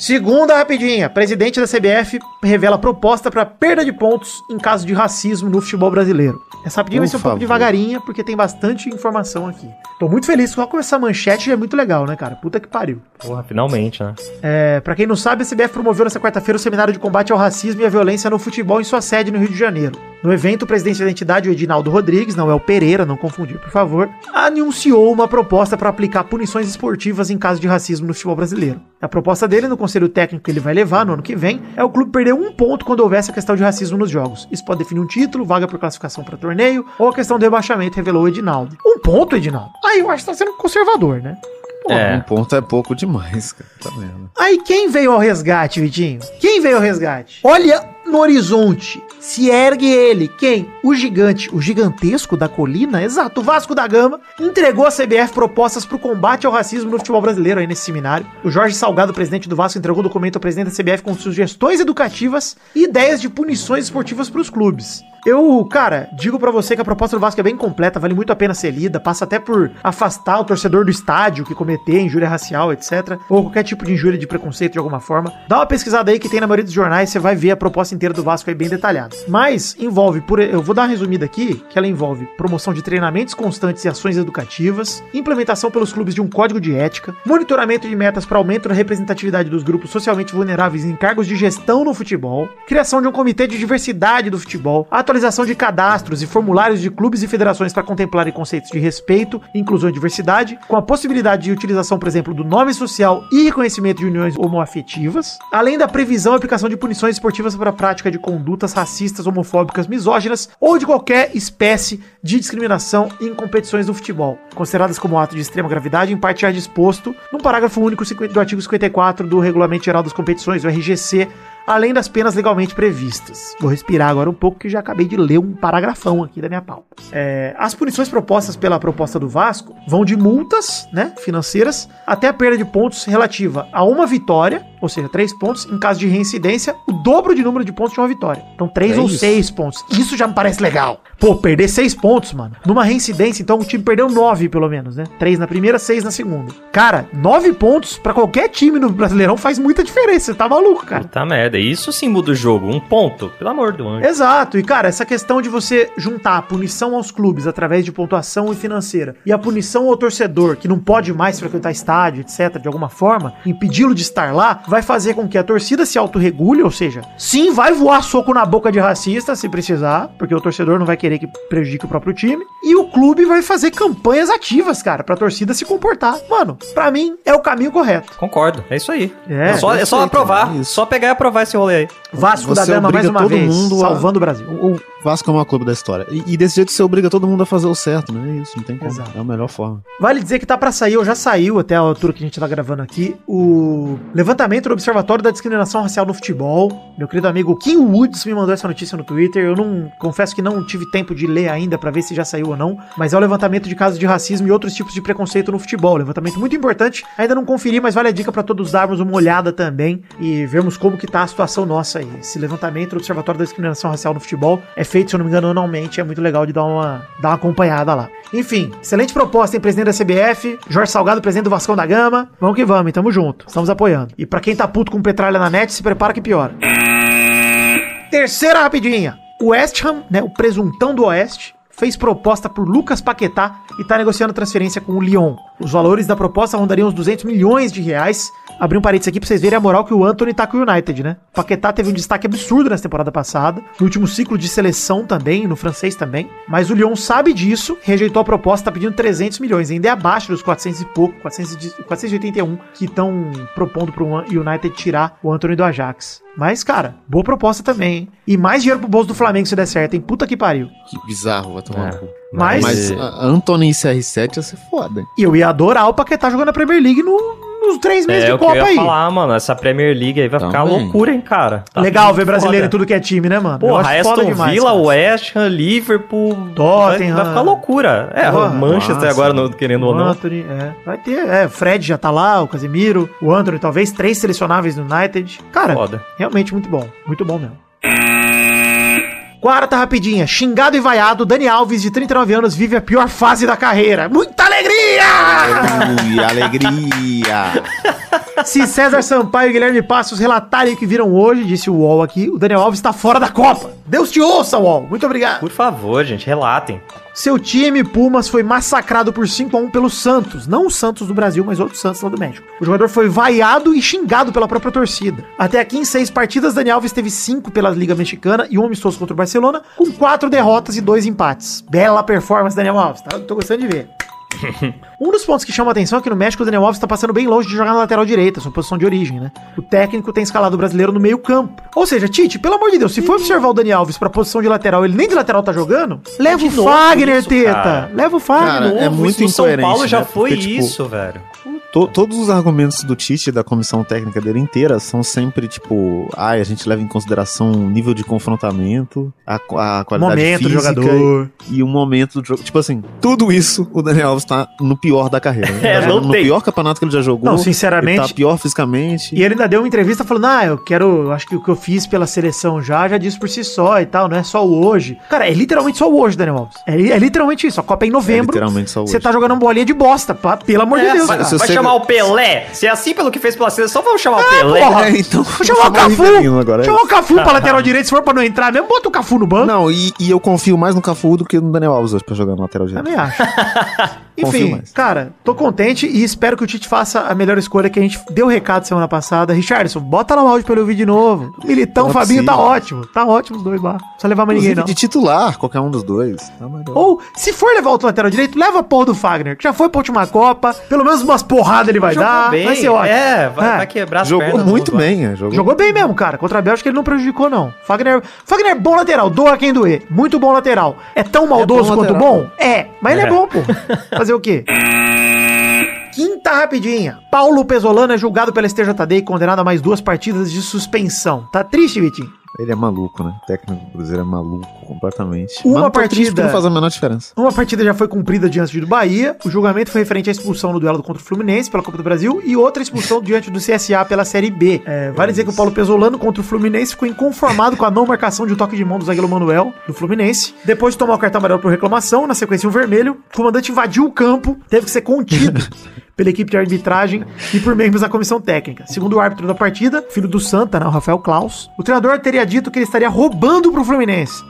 C: Segunda rapidinha. Presidente da CBF revela proposta para perda de pontos em caso de racismo no futebol brasileiro. Essa rapidinha
D: Por
C: vai ser um pouco devagarinha, porque tem bastante informação aqui. Tô muito feliz só com essa manchete, é muito legal, né, cara? Puta que pariu.
B: Porra, finalmente, né?
C: É, pra quem não sabe, a CBF promoveu nessa quarta-feira o seminário de combate ao racismo e à violência no futebol em sua sede no Rio de Janeiro. No evento, o presidente da entidade, o Edinaldo Rodrigues, não é o Pereira, não confundir, por favor, anunciou uma proposta para aplicar punições esportivas em caso de racismo no futebol brasileiro. A proposta dele, no conselho técnico que ele vai levar no ano que vem, é o clube perder um ponto quando houver essa questão de racismo nos jogos. Isso pode definir um título, vaga por classificação para torneio ou a questão do rebaixamento, revelou o Edinaldo. Um ponto, Edinaldo? Aí eu acho que tá sendo conservador, né?
D: Pô,
B: É.
D: um ponto é pouco demais, cara. Tá vendo?
C: Aí quem veio ao resgate, Vitinho? Quem veio ao resgate? Olha no horizonte. Se ergue ele. Quem? O gigante, o gigantesco da colina, exato, o Vasco da Gama, entregou à CBF propostas para o combate ao racismo no futebol brasileiro aí nesse seminário. O Jorge Salgado, presidente do Vasco, entregou o documento ao presidente da CBF com sugestões educativas e ideias de punições esportivas para os clubes. Eu, cara, digo pra você que a proposta do Vasco é bem completa, vale muito a pena ser lida, passa até por afastar o torcedor do estádio que cometer injúria racial, etc. Ou qualquer tipo de injúria de preconceito de alguma forma. Dá uma pesquisada aí que tem na maioria dos jornais, você vai ver a proposta inteira do Vasco aí bem detalhada. Mas envolve, por, eu vou dar uma resumida aqui, que ela envolve promoção de treinamentos constantes e ações educativas, implementação pelos clubes de um código de ética, monitoramento de metas para aumento da representatividade dos grupos socialmente vulneráveis em cargos de gestão no futebol, criação de um comitê de diversidade do futebol, atualização de cadastros e formulários de clubes e federações para contemplarem conceitos de respeito, inclusão e diversidade, com a possibilidade de utilização, por exemplo, do nome social e reconhecimento de uniões homoafetivas, além da previsão e aplicação de punições esportivas para prática de condutas racistas, homofóbicas, misóginas ou de qualquer espécie de discriminação em competições do futebol, consideradas como ato de extrema gravidade, em parte já disposto no parágrafo único do artigo 54 do Regulamento Geral das Competições, o RGC, além das penas legalmente previstas. Vou respirar agora um pouco, que já acabei de ler um paragrafão aqui da minha pauta. É, as punições propostas pela proposta do Vasco vão de multas né, financeiras até a perda de pontos relativa a uma vitória, ou seja, três pontos, em caso de reincidência, o dobro de número de pontos de uma vitória. Então, três
D: É
C: ou
D: isso.
C: seis pontos. Isso já me parece legal. Pô, perder seis pontos, mano. Numa reincidência, então o time perdeu nove, pelo menos, né? Três na primeira, seis na segunda. Cara, nove pontos pra qualquer time no Brasileirão faz muita diferença. Você tá maluco, cara.
B: Puta merda. Isso sim muda o jogo. Um ponto. Pelo amor do anjo.
C: Exato, e cara, essa questão de você juntar a punição aos clubes através de pontuação e financeira e a punição ao torcedor que não pode mais frequentar estádio, etc., de alguma forma, impedi-lo de estar lá, vai fazer com que a torcida se autorregule, ou seja, sim, vai voar soco na boca de racista se precisar, porque o torcedor não vai querer que prejudique o próprio time, e o clube vai fazer campanhas ativas, cara, pra torcida se comportar. Mano, pra mim é o caminho correto.
B: Concordo. É isso aí.
C: É,
B: É, só, é só aprovar.
D: é.
B: Só pegar e aprovar esse rolê aí.
C: Vasco da
D: Você
C: Gama mais uma
D: todo
C: vez,
D: mundo a-
C: salvando o Brasil.
D: O o Vasco é o maior clube da história. E, e desse jeito você obriga todo mundo a fazer o certo, né? É isso, não tem como.
C: Exato.
D: É a melhor forma.
C: Vale dizer que tá pra sair, ou já saiu até a altura que a gente tá gravando aqui, o levantamento do Observatório da Discriminação Racial no Futebol. Meu querido amigo Kim Woods me mandou essa notícia no Twitter. Eu não confesso que não tive tempo de ler ainda pra ver se já saiu ou não, mas é o levantamento de casos de racismo e outros tipos de preconceito no futebol. Levantamento muito importante. Ainda não conferi, mas vale a dica pra todos darmos uma olhada também e vermos como que tá a situação nossa aí. Esse levantamento do Observatório da Discriminação Racial no Futebol é feito, se eu não me engano, anualmente. É muito legal de dar uma, dar uma acompanhada lá. Enfim, excelente proposta, hein? Presidente da CBF, Jorge Salgado, presidente do Vascão da Gama. Vamos que vamos, hein? Tamo junto. Estamos apoiando. E pra quem tá puto com petralha na net, se prepara que piora. Terceira rapidinha. O West Ham, né, o presuntão do Oeste, fez proposta por Lucas Paquetá e tá negociando transferência com o Lyon. Os valores da proposta rondariam uns 200 milhões de reais. Abri um parênteses aqui pra vocês verem a moral que o Anthony tá com o United, né? O Paquetá teve um destaque absurdo nessa temporada passada, no último ciclo de seleção também, no francês também. Mas o Lyon sabe disso, rejeitou a proposta, tá pedindo 300 milhões, ainda é abaixo dos 400 e pouco, 400 e 481 que estão propondo pro United tirar o Anthony do Ajax. Mas, cara, boa proposta também, hein? E mais dinheiro pro bolso do Flamengo se der certo, hein? Puta que pariu.
D: Que bizarro, vai tomar
B: É.
D: cu.
C: Mas-
D: Mas a Anthony e CR7 ia ser foda.
C: E eu ia adorar o Paquetá jogando na Premier League no- nos três meses
B: É
C: de Copa
B: ia
C: aí.
B: falar, mano. Essa Premier League aí vai ficar
D: Também.
B: loucura, hein, cara. Tá
C: Legal ver brasileiro
B: foda.
C: em tudo que é time, né, mano? Eu
B: Porra, Aston
C: demais,
B: Villa,
C: cara.
B: West Ham, Liverpool.
C: Tottenham.
B: Vai, vai ficar loucura. É,
C: Porra,
B: o Manchester
D: nossa.
B: agora, não- querendo ou
C: O
B: não.
C: Anthony, é. Vai ter, é, o Fred já tá lá, o Casemiro, o Anthony, talvez três selecionáveis no United. Cara,
B: Foda.
C: realmente muito bom. Muito bom mesmo. Quarta rapidinha. Xingado e vaiado, Dani Alves, de 39 anos, vive a pior fase da carreira. Muita alegria!
D: Aleluia, alegria.
C: Se César Sampaio e Guilherme Passos relatarem o que viram hoje, disse o UOL aqui, o Daniel Alves está fora da Copa. Deus te ouça, UOL. Muito obrigado.
B: Por favor, gente, relatem.
C: Seu time, Pumas, foi massacrado por 5 a 1 pelo Santos. Não o Santos do Brasil, mas outro Santos lá do México. O jogador foi vaiado e xingado pela própria torcida. Até aqui, em seis partidas, Daniel Alves teve cinco pela Liga Mexicana e um amistoso contra o Barcelona, com quatro derrotas e dois empates. Bela performance, Daniel Alves. Tá? Tô gostando de ver. (laughs) um dos pontos que chama a atenção é que no México o Daniel Alves tá passando bem longe de jogar na lateral direita, sua posição de origem, né? O técnico tem escalado o brasileiro no meio campo. Ou seja, Tite, pelo amor de Deus, se for observar o Daniel Alves pra posição de lateral, ele nem de lateral tá jogando, leva o
B: de novo
C: Fagner,
B: isso,
C: Teta.
B: cara.
C: Leva o Fagner.
D: Cara, é muito
B: isso no São
D: incoerente,
B: Paulo já
D: né?
B: foi
D: Porque, tipo,
B: isso, velho.
D: To- todos os argumentos do Tite e da comissão técnica dele inteira são sempre tipo, ai, a gente leva em consideração o nível de confrontamento, a, a qualidade
C: Momento do
D: física
C: jogador.
D: e o momento do jogo. Tipo assim, tudo isso o Daniel Alves tá no pior da carreira. Né?
B: É,
D: Tá
B: não
D: no
B: tem.
D: pior campeonato que ele já jogou.
C: Não, sinceramente-
D: Ele tá pior fisicamente.
C: E ele ainda deu uma entrevista falando: Ah, eu quero. eu Acho que o que eu fiz pela seleção já, já disse por si só e tal, não é só o hoje. Cara, é literalmente só o hoje, Daniel Alves. É, é literalmente isso. A Copa é em
D: É
C: novembro.
D: literalmente só
C: Você
D: hoje.
C: tá jogando uma bolinha de bosta, pá, pelo amor de
B: É,
C: Deus.
B: vai, vai
D: você-
B: chamar o Pelé? Se é assim pelo que fez pela seleção, vamos chamar o Pelé.
C: porra. (laughs)
D: É, então.
C: Vou chamar o Cafu.
D: Agora, é
C: chamar o Cafu pra lateral direito, se for pra não entrar mesmo, bota o Cafu no banco.
D: Não, e, e eu confio mais no Cafu do que no Daniel Alves hoje pra jogar no lateral direito.
C: Também acho. (laughs) Enfim, cara, tô contente e espero que o Tite faça a melhor escolha que a gente deu recado semana passada. Richardson, bota lá o áudio pra ele ouvir de novo. Militão,
D: Não é
C: Fabinho tá ótimo. Tá ótimo os dois lá. Não precisa levar mais ninguém, não.
D: de titular, qualquer um dos dois. Tá.
C: Ou, se for levar outro lateral direito, leva a porra do Fagner, que já foi pra última Copa. Pelo menos umas porradas ele vai
B: Jogou
C: dar.
B: bem.
C: Vai ser ótimo.
B: É, vai,
C: É.
B: vai quebrar as
D: Jogou
B: pernas.
D: muito bem, é, jogou.
C: Jogou bem mesmo, cara. Contra a Bélgica ele não prejudicou, não. Fagner, Fagner é bom lateral, doa quem doer. Muito bom lateral. É tão maldoso
D: bom
C: quanto
D: lateral.
C: bom? É, mas ele é
B: É.
C: bom, pô. (laughs) Fazer o quê? Quinta rapidinha. Paulo Pesolano é julgado pela STJD e condenado a mais duas partidas de suspensão. Tá triste, Vitinho?
D: Ele é maluco, né? O técnico do Cruzeiro é maluco completamente.
C: Uma partida-
D: Não faz a menor diferença.
C: Uma partida já foi cumprida diante do Bahia. O julgamento foi referente à expulsão no duelo contra o Fluminense pela Copa do Brasil e outra expulsão (laughs) diante do CSA pela Série B. É, vale dizer que o Paulo Pesolano contra o Fluminense ficou inconformado com a não marcação de um toque de mão do zagueiro Manuel do Fluminense. Depois de tomar o cartão amarelo por reclamação, na sequência um vermelho, o comandante invadiu o campo, teve que ser contido. (laughs) Pela equipe de arbitragem e por membros da comissão técnica. Segundo o árbitro da partida, filho do Santa, né, o Rafael Klaus, o treinador teria dito que ele estaria roubando pro Fluminense.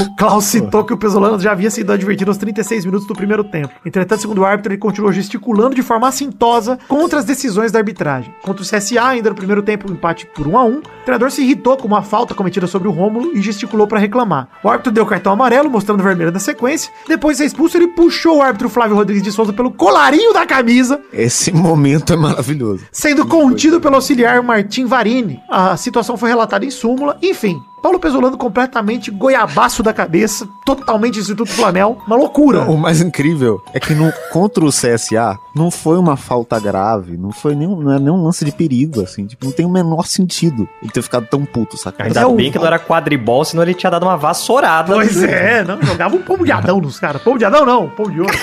C: O Klaus citou que o Pesolano já havia sido advertido aos 36 minutos do primeiro tempo. Entretanto, segundo o árbitro, ele continuou gesticulando de forma assintosa contra as decisões da arbitragem. Contra o CSA, ainda no primeiro tempo, um empate por 1 a 1 o treinador se irritou com uma falta cometida sobre o Rômulo e gesticulou para reclamar. O árbitro deu cartão amarelo, mostrando o vermelho na sequência. Depois de ser expulso, ele puxou o árbitro Flávio Rodrigues de Souza pelo colarinho da camisa,
D: Esse momento é maravilhoso.
C: sendo contido pelo auxiliar Martim Varini. A situação foi relatada em súmula. Enfim, Paulo Pesolano completamente goiabaço da cabeça, totalmente Instituto Flamel, uma loucura.
D: O mais incrível é que no, contra o CSA não foi uma falta grave, não foi nenhum, não é nenhum lance de perigo, assim. Tipo, não tem o menor sentido ele ter ficado tão puto, saca?
B: Ainda
C: é o-
B: bem que não era quadribol, senão ele tinha dado uma vassourada.
C: Pois é, não, jogava um pombo de Adão nos caras. Pombo de Adão não, pombo de ouro.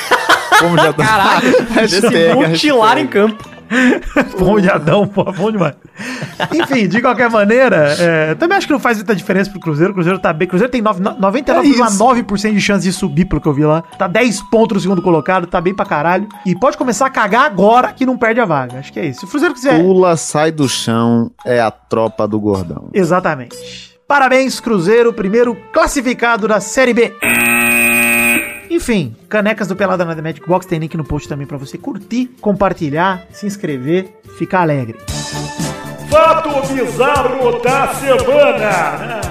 D: Como já tá.
B: Caralho, (laughs)
D: Hashtag,
B: mutilar
D: hashtag.
B: em campo. (laughs)
C: pombo de Adão, pô, bom demais. Enfim, de qualquer maneira, é, também acho que não faz muita diferença pro Cruzeiro. O Cruzeiro tá bem. O Cruzeiro tem nove- no- 99,9% de chance de subir, pelo que eu vi lá. Tá 10 pontos no segundo colocado, tá bem pra caralho. E pode começar a cagar agora que não perde a vaga. Acho que é isso. Se o Cruzeiro quiser.
D: Pula, sai do chão, é a tropa do gordão.
C: Exatamente. Parabéns, Cruzeiro, primeiro classificado da Série B. Enfim, canecas do Pelada na The Magic Box tem link no post também pra você curtir, compartilhar, se inscrever, ficar alegre.
E: Fato bizarro da semana.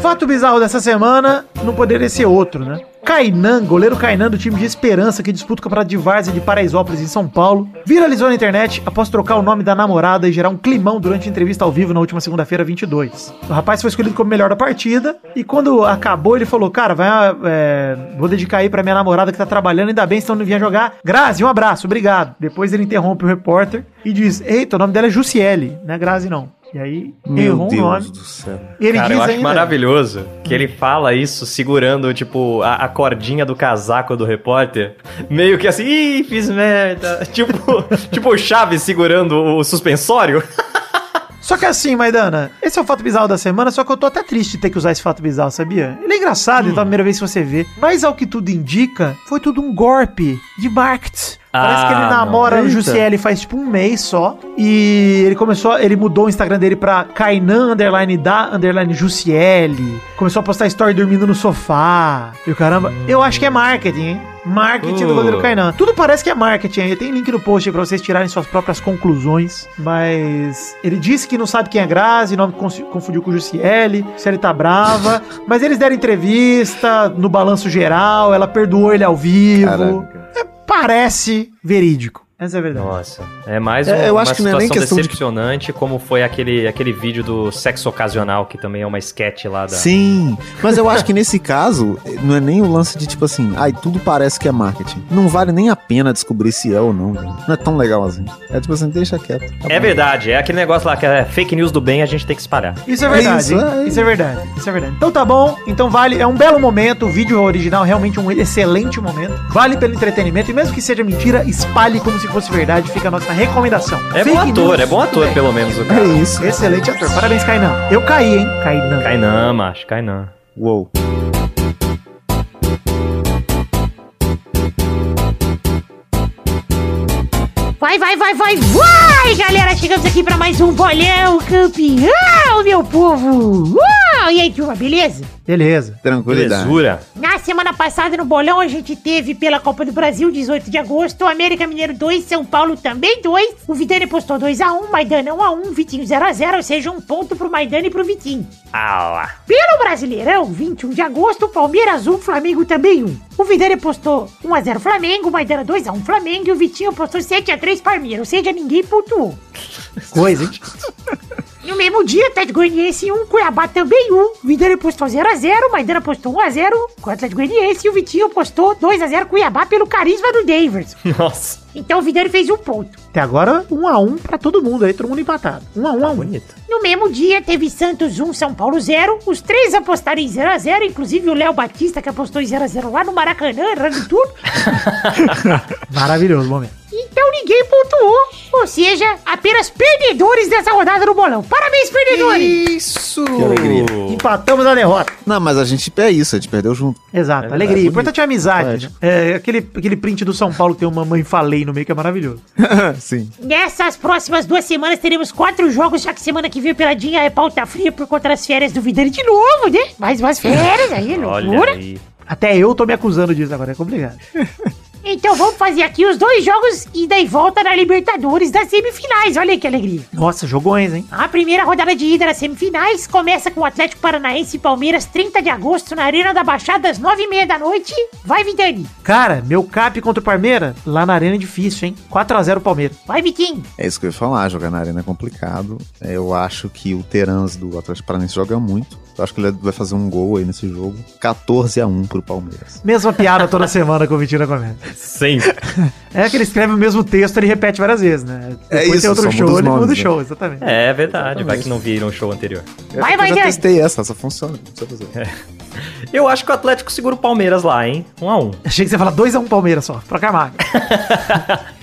C: Fato bizarro dessa semana não poderia ser outro, né? Kainan, goleiro Kainan do time de Esperança que disputa o campeonato de Várzea de Paraisópolis em São Paulo, viralizou na internet após trocar o nome da namorada e gerar um climão durante a entrevista ao vivo na última segunda-feira, 22. O rapaz foi escolhido como melhor da partida e quando acabou ele falou, cara, vai, é, vou dedicar aí pra minha namorada que tá trabalhando, ainda bem, senão não vinha jogar. Grazi, um abraço, obrigado. Depois ele interrompe o repórter e diz, eita, o nome dela é Jussiele, não é Grazi não. E aí,
D: Meu
C: errou
D: Deus
C: nome.
D: do céu.
C: E ele
B: Cara,
C: diz
B: eu acho
C: ainda,
B: maravilhoso que ele fala isso segurando, tipo, a, a cordinha do casaco do repórter. Meio que assim, ih, fiz merda. (laughs) Tipo, (laughs) tipo o Chaves segurando o suspensório. (laughs)
C: Só que assim, Maidana, esse é o fato bizarro da semana, só que eu tô até triste de ter que usar esse fato bizarro, sabia? Ele é engraçado, então é a primeira vez que você vê. Mas ao que tudo indica, foi tudo um golpe de marketing. Parece
B: Ah,
C: que ele
B: não.
C: namora o. Jussiele faz tipo um mês só. E ele começou, ele mudou o Instagram dele pra Kainan underline da underline Jussiele. Começou a postar story dormindo no sofá. E o caramba, eu acho que é marketing, hein? Marketing do
B: Uh.
C: goleiro Kainan. Tudo parece que é marketing aí. Tem link no post aí pra vocês tirarem suas próprias conclusões. Mas ele disse que não sabe quem é Grazi, nome confundiu com o Jussiele. Jussiele tá brava. (laughs) mas eles deram entrevista no balanço geral. Ela perdoou ele ao vivo.
D: Caraca.
C: É, parece verídico. Essa é a verdade.
B: Nossa, é mais
D: É,
B: um-
D: eu
B: uma
D: acho que não é nem
B: situação
D: questão de-
B: decepcionante como foi aquele, aquele vídeo do sexo ocasional, que também é uma sketch lá da...
D: Sim, mas eu acho que nesse caso, não é nem o lance de tipo assim, ai, tudo parece que é marketing. Não vale nem a pena descobrir se é ou não, velho. Não é tão legal assim. É tipo assim, deixa quieto. tá
B: É
D: bom.
B: verdade, é aquele negócio lá que é fake news do bem, a gente tem que espalhar.
C: Isso é
D: É
C: verdade.
D: isso,
C: hein?
D: é.
C: Isso é verdade. Isso é verdade. Então tá bom. Então vale. É um belo momento. O vídeo original é realmente um excelente momento. Vale pelo entretenimento. E mesmo que seja mentira, espalhe como se fosse verdade. Fica a nossa recomendação.
B: É
C: Fake
B: bom ator,
C: news,
B: é bom ator,
C: tudo
B: pelo menos o
D: É
B: cara.
D: isso.
C: bem. Excelente ator. Parabéns, Kainan. Eu caí, hein? Kainan.
B: Kainan, macho, Kainan.
D: Uou.
F: Vai, vai, vai, vai, vai, galera! Chegamos aqui pra mais um bolão campeão, meu povo! Uau! E aí, turma, beleza?
C: Beleza.
D: Tranquilidade.
B: Belezura.
F: Na semana passada no bolão a gente teve pela Copa do Brasil, 18 de agosto, América Mineiro 2, São Paulo também 2. O Vidani postou 2x1, Maidana 1x1, Vitinho 0x0, ou seja, um ponto pro Maidana e pro Vitinho.
B: Ah lá.
F: Pelo Brasileirão, 21 de agosto, Palmeiras 1, Flamengo também 1. O Vidani postou 1x0 Flamengo, o Maidana 2x1 Flamengo e o Vitinho postou 7x3 Palmeiras, ou seja, ninguém pontuou.
C: Coisa, hein? (laughs)
F: No mesmo dia, Atlético Goianiense 1, Cuiabá também 1. O Vidani postou 0x0, o Maidana postou 1x0 com o Atlético Goianiense e o Vitinho postou 2x0 Cuiabá pelo carisma do Davis. (laughs)
B: Nossa,
F: Então o Vidani fez um ponto.
C: Até agora, um a um pra todo mundo aí, todo mundo empatado. Um a um a um.
B: bonito.
F: No mesmo dia, teve Santos 1, São Paulo 0. Os três apostaram em 0x0, inclusive o Léo Batista, que apostou em 0x0 lá no Maracanã, errando tudo. (laughs) (laughs)
C: Maravilhoso momento.
F: Então ninguém pontuou. Ou seja, apenas perdedores dessa rodada no bolão. Parabéns, perdedores!
B: Isso!
D: Que alegria.
C: Empatamos a derrota.
D: Não, mas a gente é isso, a gente perdeu junto.
C: Exato,
B: verdade,
C: alegria.
D: bonito.
C: Importante é a amizade. Né? É, aquele, aquele print do São Paulo que tem uma mãe falei no meio que é maravilhoso. (laughs)
D: Sim.
F: Nessas próximas duas semanas teremos quatro jogos, já que semana que vem peladinha é pauta fria por conta das férias do Vidani de novo, né? Mais umas férias aí,
B: Olha
F: loucura.
B: aí.
C: Até eu tô me acusando disso agora, é complicado. (laughs)
F: Então vamos fazer aqui os dois jogos ida e volta na Libertadores das semifinais. Olha aí que alegria.
C: Nossa, jogões, hein?
F: A primeira rodada de ida nas semifinais começa com o Atlético Paranaense e Palmeiras, 30 de agosto, na Arena da Baixada, às 9h30 da noite. Vai, Vidani.
C: Cara, meu cap contra o Palmeiras, lá na arena é difícil, hein? 4x0 Palmeiras.
F: Vai, Vitinho.
D: É isso que eu ia falar, jogar na arena é complicado. É, Eu acho que o Terans do Atlético Paranaense joga muito. Eu acho que ele vai fazer um gol aí nesse jogo. 14 a 1 pro Palmeiras.
C: Mesma piada toda semana com o Vitinho na comédia.
B: Sempre. (laughs)
C: É que ele escreve o mesmo texto, ele repete várias vezes, né?
D: É
C: Depois
D: isso,
C: tem outro show, ele muda o
D: nomes, né?
C: show, exatamente.
B: É verdade, vai que não viram o show anterior.
F: Vai,
D: eu
F: vai,
D: já
F: vai.
D: testei essa, essa funciona. Não precisa fazer.
B: Eu acho que o Atlético segura o Palmeiras lá, hein? Um a um. (laughs)
C: Achei que você ia falar 2x1 Palmeiras só, pra Camargo. (laughs)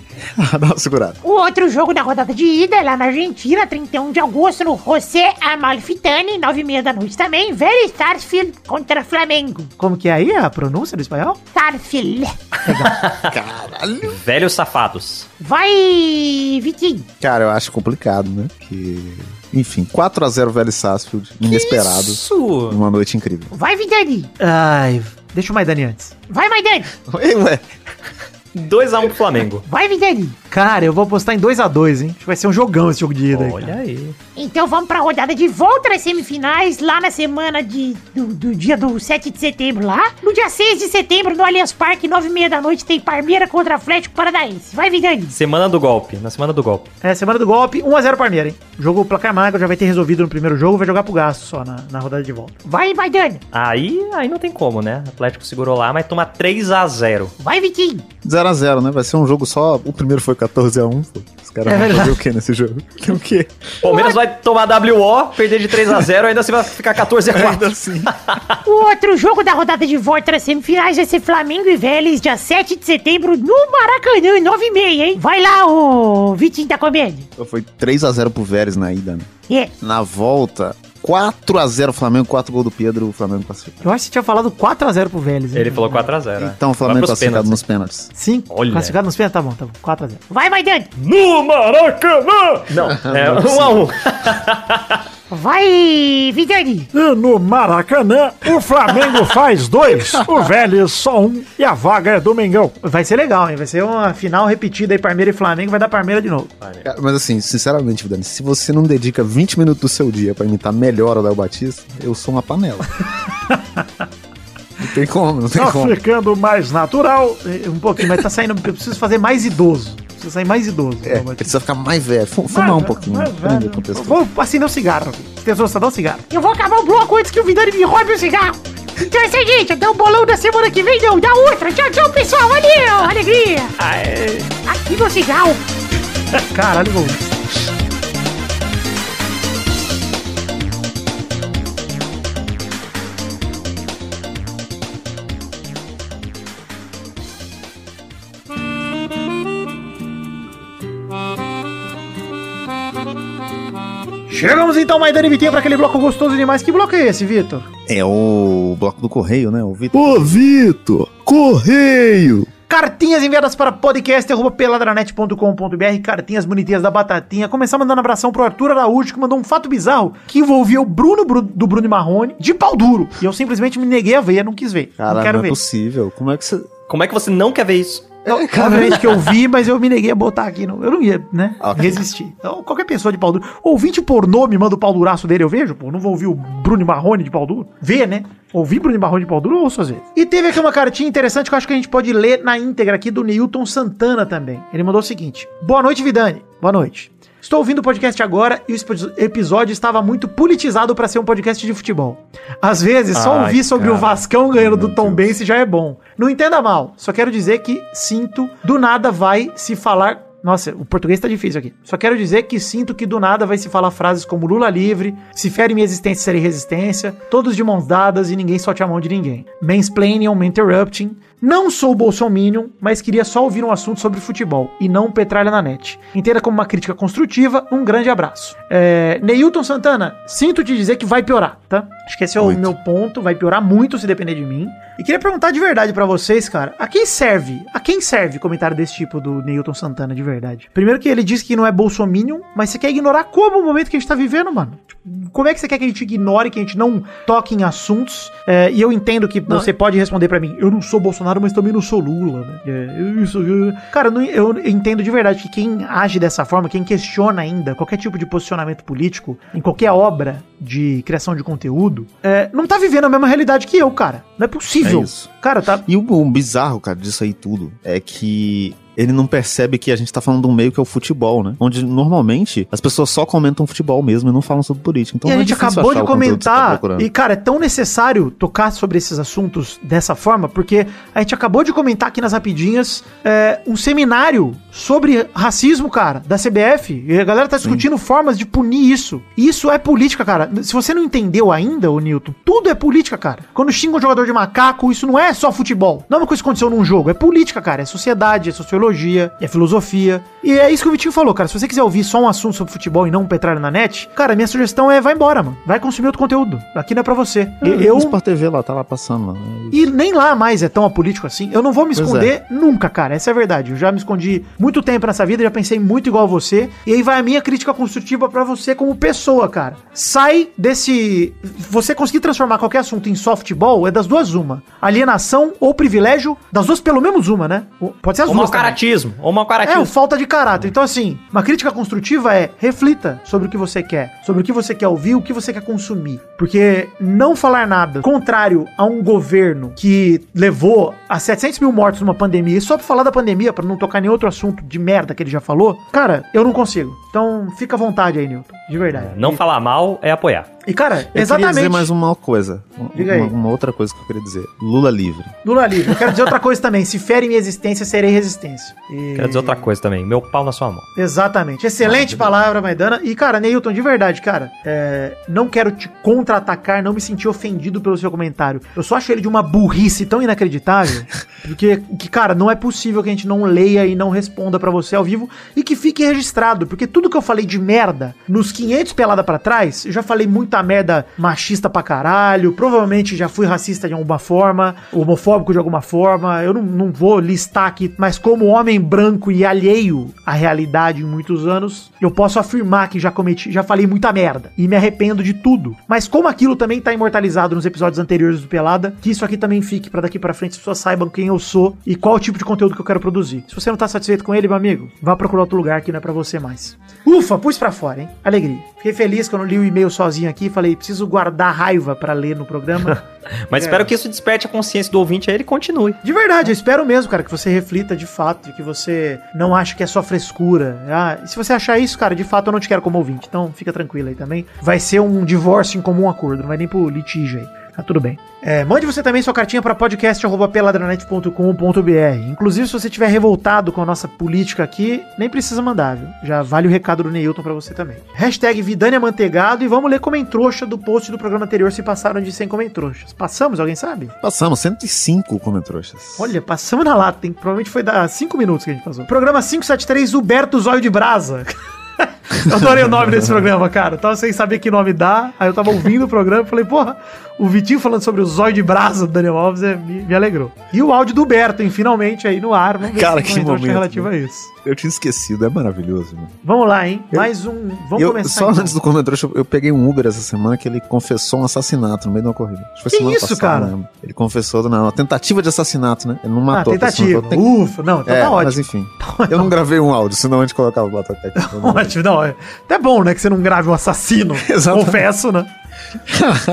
D: Dá uma segurada.
F: O outro jogo da rodada de ida é lá na Argentina, 31 de agosto, no José Amalfitani, 9h30 da noite também. Velho Sarsfield contra Flamengo.
C: Como que é aí a pronúncia do espanhol?
F: Sarsfield. (laughs)
B: Velhos safados.
F: Vai, Vitinho.
D: Cara, eu acho complicado, né? Que. Enfim, 4x0 Velho Sarsfield, inesperado.
B: Isso!
D: Numa noite incrível.
F: Vai, Vidani.
C: Ai, deixa o Maidani antes.
F: Vai, Maidani.
D: Ué, ué.
B: 2x1 pro Flamengo.
F: Vai, Vidani.
C: Cara, eu vou apostar em 2x2, hein? Acho que vai ser um jogão esse jogo de ida aí.
B: Olha
C: cara.
B: aí.
F: Então vamos pra rodada de volta nas semifinais, lá na semana de, do, do dia do 7 de setembro lá. No dia 6 de setembro, no Allianz Parque, 9h30 da noite, tem Parmeira contra Atlético Paranaense. Vai, Vidani.
B: Semana do golpe. Na semana do golpe.
C: É, semana do golpe, 1x0 Palmeiras, hein? Jogo placar magro já vai ter resolvido no primeiro jogo, vai jogar pro gasto só na, na rodada de volta.
F: Vai, Maidana.
B: Aí, aí não tem como, né? Atlético segurou lá, mas toma 3x0.
F: Vai, Vitinho.
D: 0x0, né? Vai ser um jogo só. O primeiro foi 14 14x1, pô. Os caras
C: É
D: vão
C: verdade.
D: fazer o quê nesse jogo? (laughs) Tem o quê?
B: Palmeiras vai tomar WO, perder de 3x0, ainda assim vai ficar 14 a 4
D: assim.
F: O outro jogo da rodada de volta das semifinais vai ser Flamengo e Vélez, dia 7 de setembro, no Maracanã, 9h30, hein? Vai lá, ô Vitinho tá comendo.
D: Foi 3x0 pro Vélez na ida, né?
F: É.
D: Na volta, 4x0 Flamengo, 4 gols do Pedro, o Flamengo classificou.
C: Eu acho que você tinha falado 4x0 pro Vélez. hein?
B: Ele falou 4x0.
D: Então o Flamengo classificado nos pênaltis.
C: Sim,
B: Olha.
C: classificado nos pênaltis? Tá bom, tá bom. 4x0.
F: Vai, Maidana.
E: No Maracanã!
B: Não, é (laughs) 1x1. (laughs)
F: Vai, Vidani.
E: E no Maracanã, o Flamengo (laughs) faz dois, o (laughs) Vélez só um e a vaga é do Mengão.
C: Vai ser legal, hein? Vai ser uma final repetida aí, Parmeira e Flamengo, vai dar Parmeira de novo.
D: Cara, mas assim, sinceramente, Vidani, se você não dedica 20 minutos do seu dia pra imitar melhor o Léo Batista, eu sou uma panela. (laughs) não tem como, não tem
E: Tá
D: como.
E: ficando mais natural.
C: Um pouquinho, mas tá saindo. Eu preciso fazer mais idoso. Preciso sair mais idoso.
D: É, precisa ficar mais velho. Fu- Fumar um pouquinho.
C: Mais
D: Aprender
C: velho.
D: com o texto.
C: Vou acender um cigarro. Tesouro, só dá um cigarro.
F: Eu vou acabar o bloco antes que o Vidani me roube o cigarro. Então é o seguinte, até o bolão da semana que vem, não, da outra. Tchau, tchau, pessoal. Valeu, alegria. Aqui no cigarro.
C: Caralho, Chegamos então, Maidana e Vitinho, pra aquele bloco gostoso demais. Que bloco é esse, Vitor?
D: É o bloco do correio, né? O Vitor. Ô, Vitor! Correio!
C: Cartinhas enviadas para podcast.peladranet.com.br, cartinhas bonitinhas da Batatinha. Começar mandando um abração pro Arthur Araújo, que mandou um fato bizarro que envolvia o Bruno Bru- do Bruno e Marrone de pau duro. E eu simplesmente me neguei a ver, não quis ver.
D: Cara,
C: não quero
D: não é
C: ver.
D: possível. Como é que você.
B: Como é que você não quer ver isso?
C: Não, Obviamente que eu vi, mas eu me neguei a botar aqui. No, eu não ia, né?
D: Ok.
C: Resistir. Então, qualquer pessoa de pau duro. Ouvinte pornô me manda o pau duraço dele, eu vejo, pô. Não vou ouvir o Bruno Marrone de pau duro. Vê, né? Ouvir Bruno Marrone de pau duro, eu ouço às vezes. E teve aqui uma cartinha interessante que eu acho que a gente pode ler na íntegra aqui do Newton Santana também. Ele mandou o seguinte: Boa noite, Vidani. Boa noite. Estou ouvindo o podcast agora e o episódio estava muito politizado para ser um podcast de futebol. Às vezes, só
B: Ai,
C: ouvir sobre o
B: cara.
C: Vascão ganhando do Tom. Bense já é bom. Não entenda mal, só quero dizer que sinto, do nada vai se falar. Nossa, o português tá difícil aqui. Só quero dizer que sinto que do nada vai se falar frases como Lula livre, se fere minha existência serei resistência, todos de mãos dadas e ninguém solte a mão de ninguém. Mansplaining ou interrupting. Não sou bolsominion, mas queria só ouvir um assunto sobre futebol e não petralha na net. Entenda como uma crítica construtiva, um grande abraço. É, Neilton Santana, sinto te dizer que vai piorar, tá? Acho que esse é o meu ponto, vai piorar muito se depender de mim. E queria perguntar de verdade pra vocês, cara, a quem serve? A quem serve comentário desse tipo do Neilton Santana de verdade? Primeiro que ele diz que não é bolsominion, mas você quer ignorar como o momento que a gente tá vivendo, mano? Tipo, como é que você quer que a gente ignore, que a gente não toque em assuntos? É, e eu entendo que você pode responder pra mim, eu não sou Bolsonaro, mas também não sou Lula, né? É, eu- isso, eu- Cara, eu não- eu entendo de verdade que quem age dessa forma, quem questiona ainda qualquer tipo de posicionamento político em qualquer obra de criação de conteúdo, é, não tá vivendo a mesma realidade que eu, cara. Não é possível.
D: É.
C: Cara, tá.
D: E o, o bizarro, cara, disso aí tudo é que ele não percebe que a gente tá falando de um meio que é o futebol, né? Onde normalmente as pessoas só comentam futebol mesmo e não falam sobre política. Então
C: e a
D: é
C: gente
D: difícil
C: acabou de
D: tá
C: comentar.
D: procurando.
C: e, cara, é tão necessário tocar sobre esses assuntos dessa forma, porque a gente acabou de comentar aqui nas rapidinhas é, um seminário sobre racismo, cara, da CBF. E a galera tá discutindo formas de punir isso. Isso é política, cara. Se você não entendeu ainda, ô Newton, tudo é política, cara. Quando xinga um jogador de macaco, isso não é só futebol. Não é uma coisa que aconteceu num jogo. É política, cara. É sociedade, é sociologia, é filosofia. E é isso que o Vitinho falou, cara. Se você quiser ouvir só um assunto sobre futebol e não um petralho na net, cara, minha sugestão é vai embora, mano. Vai consumir outro conteúdo. Aqui não é pra você.
D: Eu...
C: Eu.
D: O Sport TV lá, tá lá passando. Lá. É.
C: E nem lá mais é tão apolítico assim. Eu não vou me esconder nunca, cara. Essa é a verdade. Eu já me escondi muito tempo nessa vida, já pensei muito igual a você. E aí vai a minha crítica construtiva pra você como pessoa, cara. Sai desse. Você conseguir transformar qualquer assunto em softball é das duas uma. Alienação ou privilégio, das duas pelo menos uma, né? Pode ser as
B: Ou
C: duas.
B: mau
C: também.
B: Caratismo. Ou mau
C: É,
B: caratismo.
C: o falta de caráter. Então, assim, uma crítica construtiva é reflita sobre o que você quer, sobre o que você quer ouvir, o que você quer consumir. Porque não falar nada contrário a um governo que levou a 700 mil mortos numa pandemia, e só pra falar da pandemia, pra não tocar em outro assunto de merda que ele já falou, cara, eu não consigo. Então, fica à vontade aí, Newton. De verdade.
B: Não falar mal é apoiar.
C: E, cara,
D: Eu queria
C: exatamente.
D: dizer mais uma coisa.
C: Diga aí.
D: Uma, uma outra coisa que eu queria dizer. Lula livre.
C: Lula livre. Eu quero dizer outra coisa também. Se fere minha existência, serei resistência. E-
B: Quero dizer outra coisa também. Meu pau na sua mão.
C: Exatamente. Excelente palavra, Maidana. E, cara, Neilton, de verdade, cara, é, não quero te contra-atacar, não me sentir ofendido pelo seu comentário. Eu só acho ele de uma burrice tão inacreditável, (laughs) porque, que, cara, não é possível que a gente não leia e não responda pra você ao vivo e que fique registrado, porque tudo que eu falei de merda nos 500 pelada pra trás, eu já falei muita merda machista pra caralho, provavelmente já fui racista de alguma forma, homofóbico de alguma forma, eu não, não vou listar aqui, mas como homem branco e alheio à realidade em muitos anos, eu posso afirmar que já cometi, já falei muita merda e me arrependo de tudo. Mas como aquilo também tá imortalizado nos episódios anteriores do Pelada, que isso aqui também fique pra daqui pra frente as pessoas saibam quem eu sou e qual tipo de conteúdo que eu quero produzir. Se você não tá satisfeito com ele, meu amigo, vá procurar outro lugar que não é pra você mais. Ufa, pus pra fora, hein? Alegria. Fiquei feliz quando li o e-mail sozinho aqui, falei, preciso guardar raiva pra ler no programa. (laughs)
B: Mas
C: É.
B: espero que isso desperte a consciência do ouvinte aí ele continue.
C: De verdade, eu espero mesmo, cara, que você reflita de fato e que você não ache que é só frescura. Ah, e se você achar isso, cara, de fato eu não te quero como ouvinte, então fica tranquilo aí também. Vai ser um divórcio em comum acordo, não vai nem pro litígio aí. Tá tudo bem. É, mande você também sua cartinha para podcast.peladranet.com.br. Inclusive, se você estiver revoltado com a nossa política aqui, nem precisa mandar, viu? Já vale o recado do Neilton pra você também. Hashtag Vidânia Mantegado e vamos ler comentrouxa do post do programa anterior se passaram de 100 comentrouxas. Passamos, alguém sabe?
D: Passamos 105 comentroxas.
C: Olha, passamos na lata, hein? Provavelmente foi dar 5 minutos que a gente passou. Programa 573, Huberto Zóio de Brasa. (laughs) eu (laughs) adorei o nome desse programa, cara. Eu tava sem saber que nome dá. Aí eu tava ouvindo o programa e falei, porra, o Vitinho falando sobre o Zóio de Brasa do Daniel Alves é, me, me alegrou. E o áudio do Berto, hein? Finalmente aí no ar. Vamos ver
D: Cara,
C: se
D: que momento,
C: relativo
D: né?
C: a isso.
D: Eu tinha esquecido, é maravilhoso. Mano.
C: Vamos lá, hein? Mais um. Vamos
D: Eu-
C: começar.
D: só
C: então.
D: antes do comentroxa, eu, eu peguei um Uber essa semana que ele confessou um assassinato no meio de uma corrida. Acho foi
C: Que
D: semana
C: isso, cara?
D: mesmo. Ele confessou na uma tentativa de assassinato, né? Ele não
C: Ah,
D: matou a pessoa,
C: tentativa.
D: então tem-
C: Ufa, não, então
D: É,
C: tá
D: mas
C: ótimo.
D: enfim. (laughs) Eu não gravei um áudio, senão a gente colocava o Batata (laughs) aqui.
C: Ótimo, não, é até bom, né, que você não grave um assassino, (laughs)
D: Exatamente.
C: confesso, né?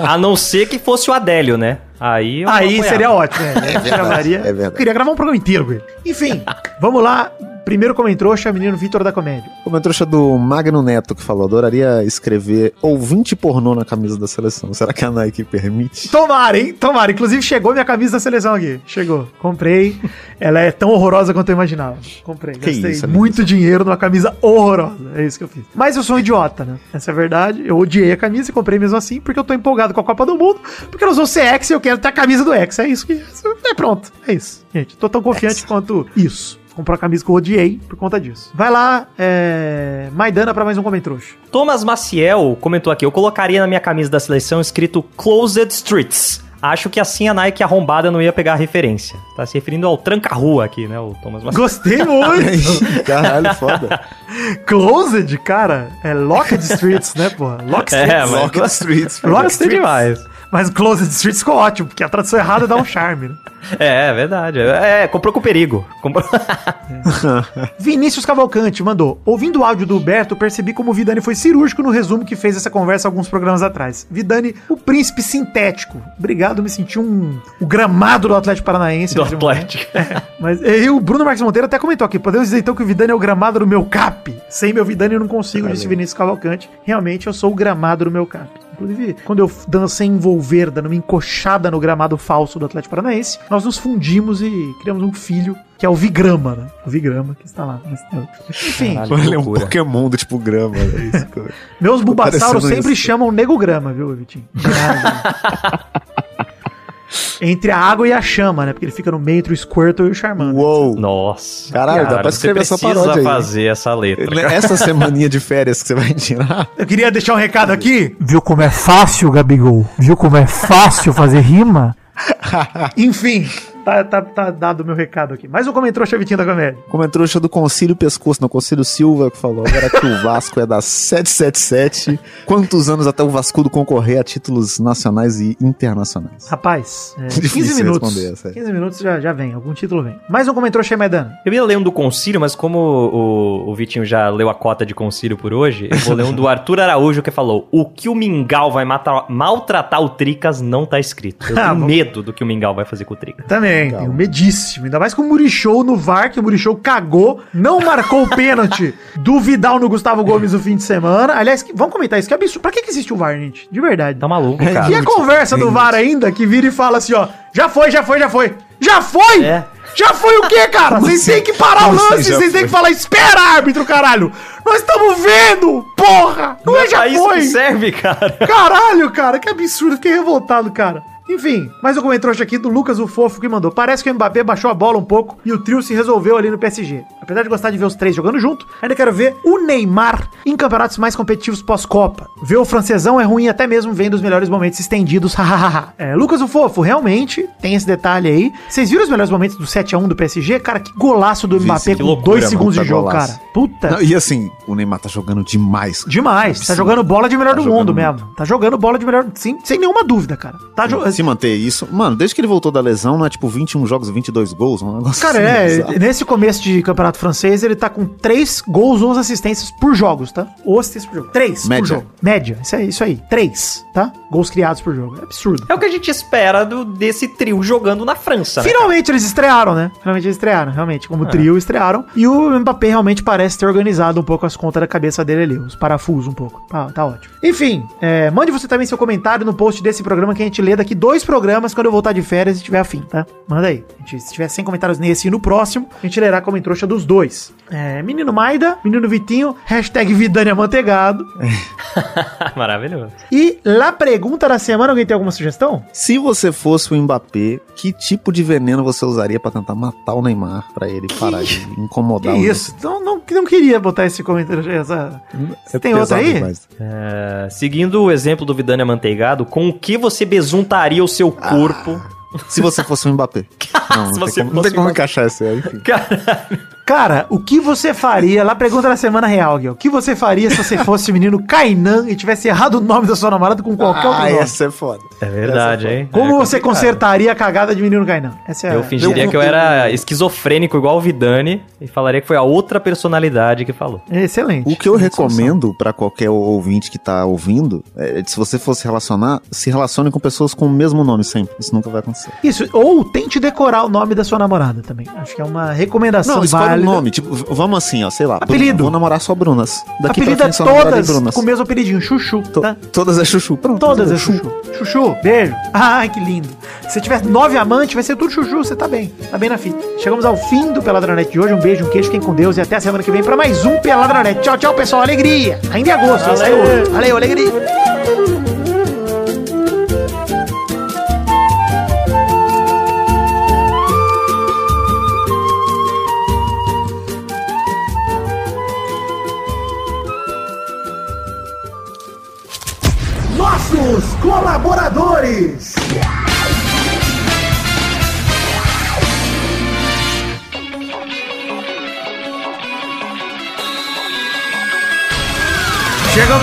B: A não ser que fosse o Adélio, né? Aí eu
C: Aí seria ótimo, né? É
D: verdade, é verdade.
C: Eu queria gravar um programa inteiro com ele. Enfim, vamos lá. Primeiro comentrouxa, menino Vitor da Comédia.
D: Comentroxa do Magno Neto que falou: adoraria escrever ouvinte pornô na camisa da seleção. Será que a Nike permite?
C: Tomara, hein? Tomara. Inclusive chegou minha camisa da seleção aqui. Chegou. Comprei. Ela é tão horrorosa quanto eu imaginava. Comprei.
D: Que
C: Gastei
D: isso,
C: muito dinheiro numa camisa horrorosa. É isso que eu fiz. Mas eu sou um idiota, né? Essa é a verdade. Eu odiei a camisa e comprei mesmo assim porque eu tô empolgado com a Copa do Mundo. Porque nós vamos ser ex e eu quero ter a camisa do ex. É isso que. É pronto. É isso. Gente, tô tão confiante quanto isso. Comprou a camisa que eu odiei por conta disso. Vai lá, é... Maidana pra mais um comentrouxa.
B: Thomas Maciel comentou aqui: eu colocaria na minha camisa da seleção escrito Closed Streets. Acho que assim a Nike arrombada não ia pegar a referência. Tá se referindo ao tranca-rua aqui, né? O Thomas Maciel.
C: Gostei (laughs) muito.
D: Caralho, foda.
C: Closed, cara, é Locked Streets, né, porra? Locked
B: É,
C: Streets.
B: mas-
D: Rocket Streets.
B: Gostei
C: Streets.
B: demais.
C: Mas Closed Streets ficou ótimo, porque a tradução errada dá um charme, né?
B: É, é verdade. É, comprou com perigo. Comprou... (laughs)
C: Vinícius Cavalcante mandou. Ouvindo o áudio do Huberto, percebi como o Vidani foi cirúrgico no resumo que fez essa conversa alguns programas atrás. Vidani, o príncipe sintético. Obrigado, me senti um o gramado do Atlético Paranaense.
B: do
C: momento.
B: Atlético.
C: Mas e o Bruno Marques Monteiro até comentou aqui. Podemos dizer então que o Vidani é o gramado do meu cap. Sem meu Vidani eu não consigo, disse Vinícius Cavalcante. Realmente eu sou o gramado do meu cap. Inclusive, quando eu dancei envolver, dando uma encoxada no gramado falso do Atlético Paranaense, nós nos fundimos e criamos um filho, que é o Vigrama, né? O Vigrama, que está lá. Enfim,
B: Caralho.
D: Ele é um. Pokémon do tipo grama. É isso, cara.
C: meus bulbasauros
D: parecendo
C: sempre
D: isso.
C: chamam negograma, viu, Vitinho? (laughs) Entre a água e a chama, né? Porque ele fica no meio entre o Squirtle e o Charmander.
D: Uou.
B: Nossa.
D: Caralho, dá pra escrever essa paródia aí.
B: fazer essa letra.
D: Essa (laughs) semaninha de férias que você vai tirar.
C: Eu queria deixar um recado aqui.
E: Viu como é fácil, Gabigol? Viu como é fácil fazer rima? (laughs)
C: Enfim, tá, tá, tá dado o meu recado aqui. Mais um comentário Chavitinho da comédia.
D: Comentário do Concílio Pescoço, no Concílio Silva, que falou agora que o Vasco é da 777. Quantos anos até o Vascudo concorrer a títulos nacionais e internacionais?
C: Rapaz, é, (laughs)
D: Difícil
C: 15 minutos.
D: responder essa aí.
C: 15 minutos já, já vem, algum título vem. Mais um comentário Chemedano.
B: Eu ia ler um do Concílio, mas como o, o Vitinho já leu a cota de Concílio por hoje, eu vou ler um do (laughs) Arthur Araújo que falou: O que o Mingau vai matar- maltratar o Tricas não tá escrito. Eu
C: Ah,
B: tenho medo do que o Mingau vai fazer com o Tricas.
C: Também, também. Tenho medíssimo. Ainda mais com o Murichou no VAR, que o Murichou cagou, não marcou o pênalti (laughs) do Vidal no Gustavo Gomes no fim de semana. Aliás, que- vamos comentar isso, que absurdo. Pra que, que existe o VAR, gente? De verdade.
B: Tá maluco,
D: É,
B: cara.
C: E a conversa do VAR ainda, que vira e fala assim, ó, já foi, já foi, já foi. Já foi?
B: É.
C: Já foi o quê, cara? Vocês têm que parar o
D: Como assim
C: lance,
D: já
C: vocês têm que falar, espera, árbitro, caralho. Nós estamos vendo, porra. Não, é já
B: pra isso
C: foi.
B: que serve, cara.
C: Caralho, cara, que absurdo, fiquei revoltado, cara. Enfim, mais um comentário aqui do Lucas o Fofo que mandou. Parece que o Mbappé baixou a bola um pouco e o trio se resolveu ali no PSG. Apesar de gostar de ver os três jogando junto, ainda quero ver o Neymar em campeonatos mais competitivos pós-Copa. Ver o francesão é ruim até mesmo vendo os melhores momentos estendidos, (laughs) hahaha. é, Lucas o Fofo, realmente, tem esse detalhe aí. Vocês viram os melhores momentos do 7x1 do PSG? Cara, que golaço do Mbappé
D: que
C: com
B: loucura,
C: dois segundos de
D: puta
C: jogo,
D: golaço.
C: cara. Puta.
D: Não, e assim, o Neymar tá jogando demais.
C: Demais, tá jogando bola de melhor
D: Tá
C: do mundo
D: jogando
C: mesmo. Tá jogando bola de melhor, sem, sem nenhuma dúvida, cara. Tá jo-
D: Se manter isso. Mano, desde que ele voltou da lesão, não é tipo 21 jogos, 22 gols, um negócio
C: Cara,
D: assim,
C: é,
D: bizarro.
C: nesse começo de campeonato francês, ele tá com 3 gols, 11 assistências por jogos, tá? Ou assistências por jogo. 3 por
D: Média.
C: jogo. Média, isso aí, isso aí. 3, tá? Gols criados por jogo. É absurdo.
B: É o que a gente espera do, desse trio jogando na França, né?
C: Finalmente eles estrearam, né? Finalmente eles estrearam, realmente. Como trio, estrearam. E o Mbappé realmente parece ter organizado um pouco as contas da cabeça dele ali, os parafusos um pouco. Tá, tá ótimo. Enfim, é, mande você também seu comentário no post desse programa que a gente lê daqui dois programas quando eu voltar de férias e tiver afim, tá? Manda aí. Gente, se tiver 100 comentários nesse e no próximo, a gente lerá como trouxa dos dois. É, menino Maida, menino Vitinho, hashtag Vidania Mantegado. (laughs)
B: Maravilhoso.
C: E lá pergunta da semana, alguém tem alguma sugestão?
D: Se você fosse o Mbappé, que tipo de veneno você usaria pra tentar matar o Neymar, pra ele parar de
C: Que
D: incomodar o
C: isso? Não, não, não queria botar esse comentário. Essa... Você tem outra aí?
B: É, seguindo o exemplo do Vidania Manteigado, com o que você besuntaria o seu corpo?
D: Se você fosse o Mbappé. (laughs) Não,
B: Se
D: não
B: você
D: tem como, não tem como encaixar essa aí, enfim.
C: Cara, o que você faria? Lá pergunta da semana real, Gui. O que você faria se você fosse o menino Kainan e tivesse errado o nome da sua namorada com qualquer outro
D: Ah,
C: nome?
D: essa é foda.
B: É verdade, hein?
C: Como
B: É
C: você consertaria a cagada de menino Kainan? Essa é
B: Eu
C: a-
B: fingiria
D: Eu-
B: que eu era esquizofrênico igual o Vidani e falaria que foi a outra personalidade que falou.
C: Excelente.
D: O que eu recomendo pra qualquer ouvinte que tá ouvindo é se você fosse relacionar, se relacione com pessoas com o mesmo nome sempre. Isso nunca vai acontecer.
C: Isso, ou tente decorar o nome da sua namorada também. Acho que é uma recomendação
D: Não, escolhe
C: válida.
D: um nome. Tipo, vamos assim, ó, sei lá.
C: Apelido.
D: Bruno, Vou namorar só Brunas. Daqui
C: Apelida
D: pra frente
C: todas
D: Brunas.
C: com o mesmo apelidinho, Chuchu,
D: To-
C: tá?
D: Todas é chuchu. Pronto.
C: Todas é Chuchu. Chuchu, beijo. Ai, que lindo. Se tiver nove amantes, vai ser tudo Chuchu, você tá bem. Tá bem na fita. Chegamos ao fim do Peladranet de hoje. Um beijo, um queijo, fiquem com Deus e até a semana que vem pra mais um Peladranet. Tchau, tchau, pessoal. Alegria. Ainda é agosto, hoje. Valeu, alegria.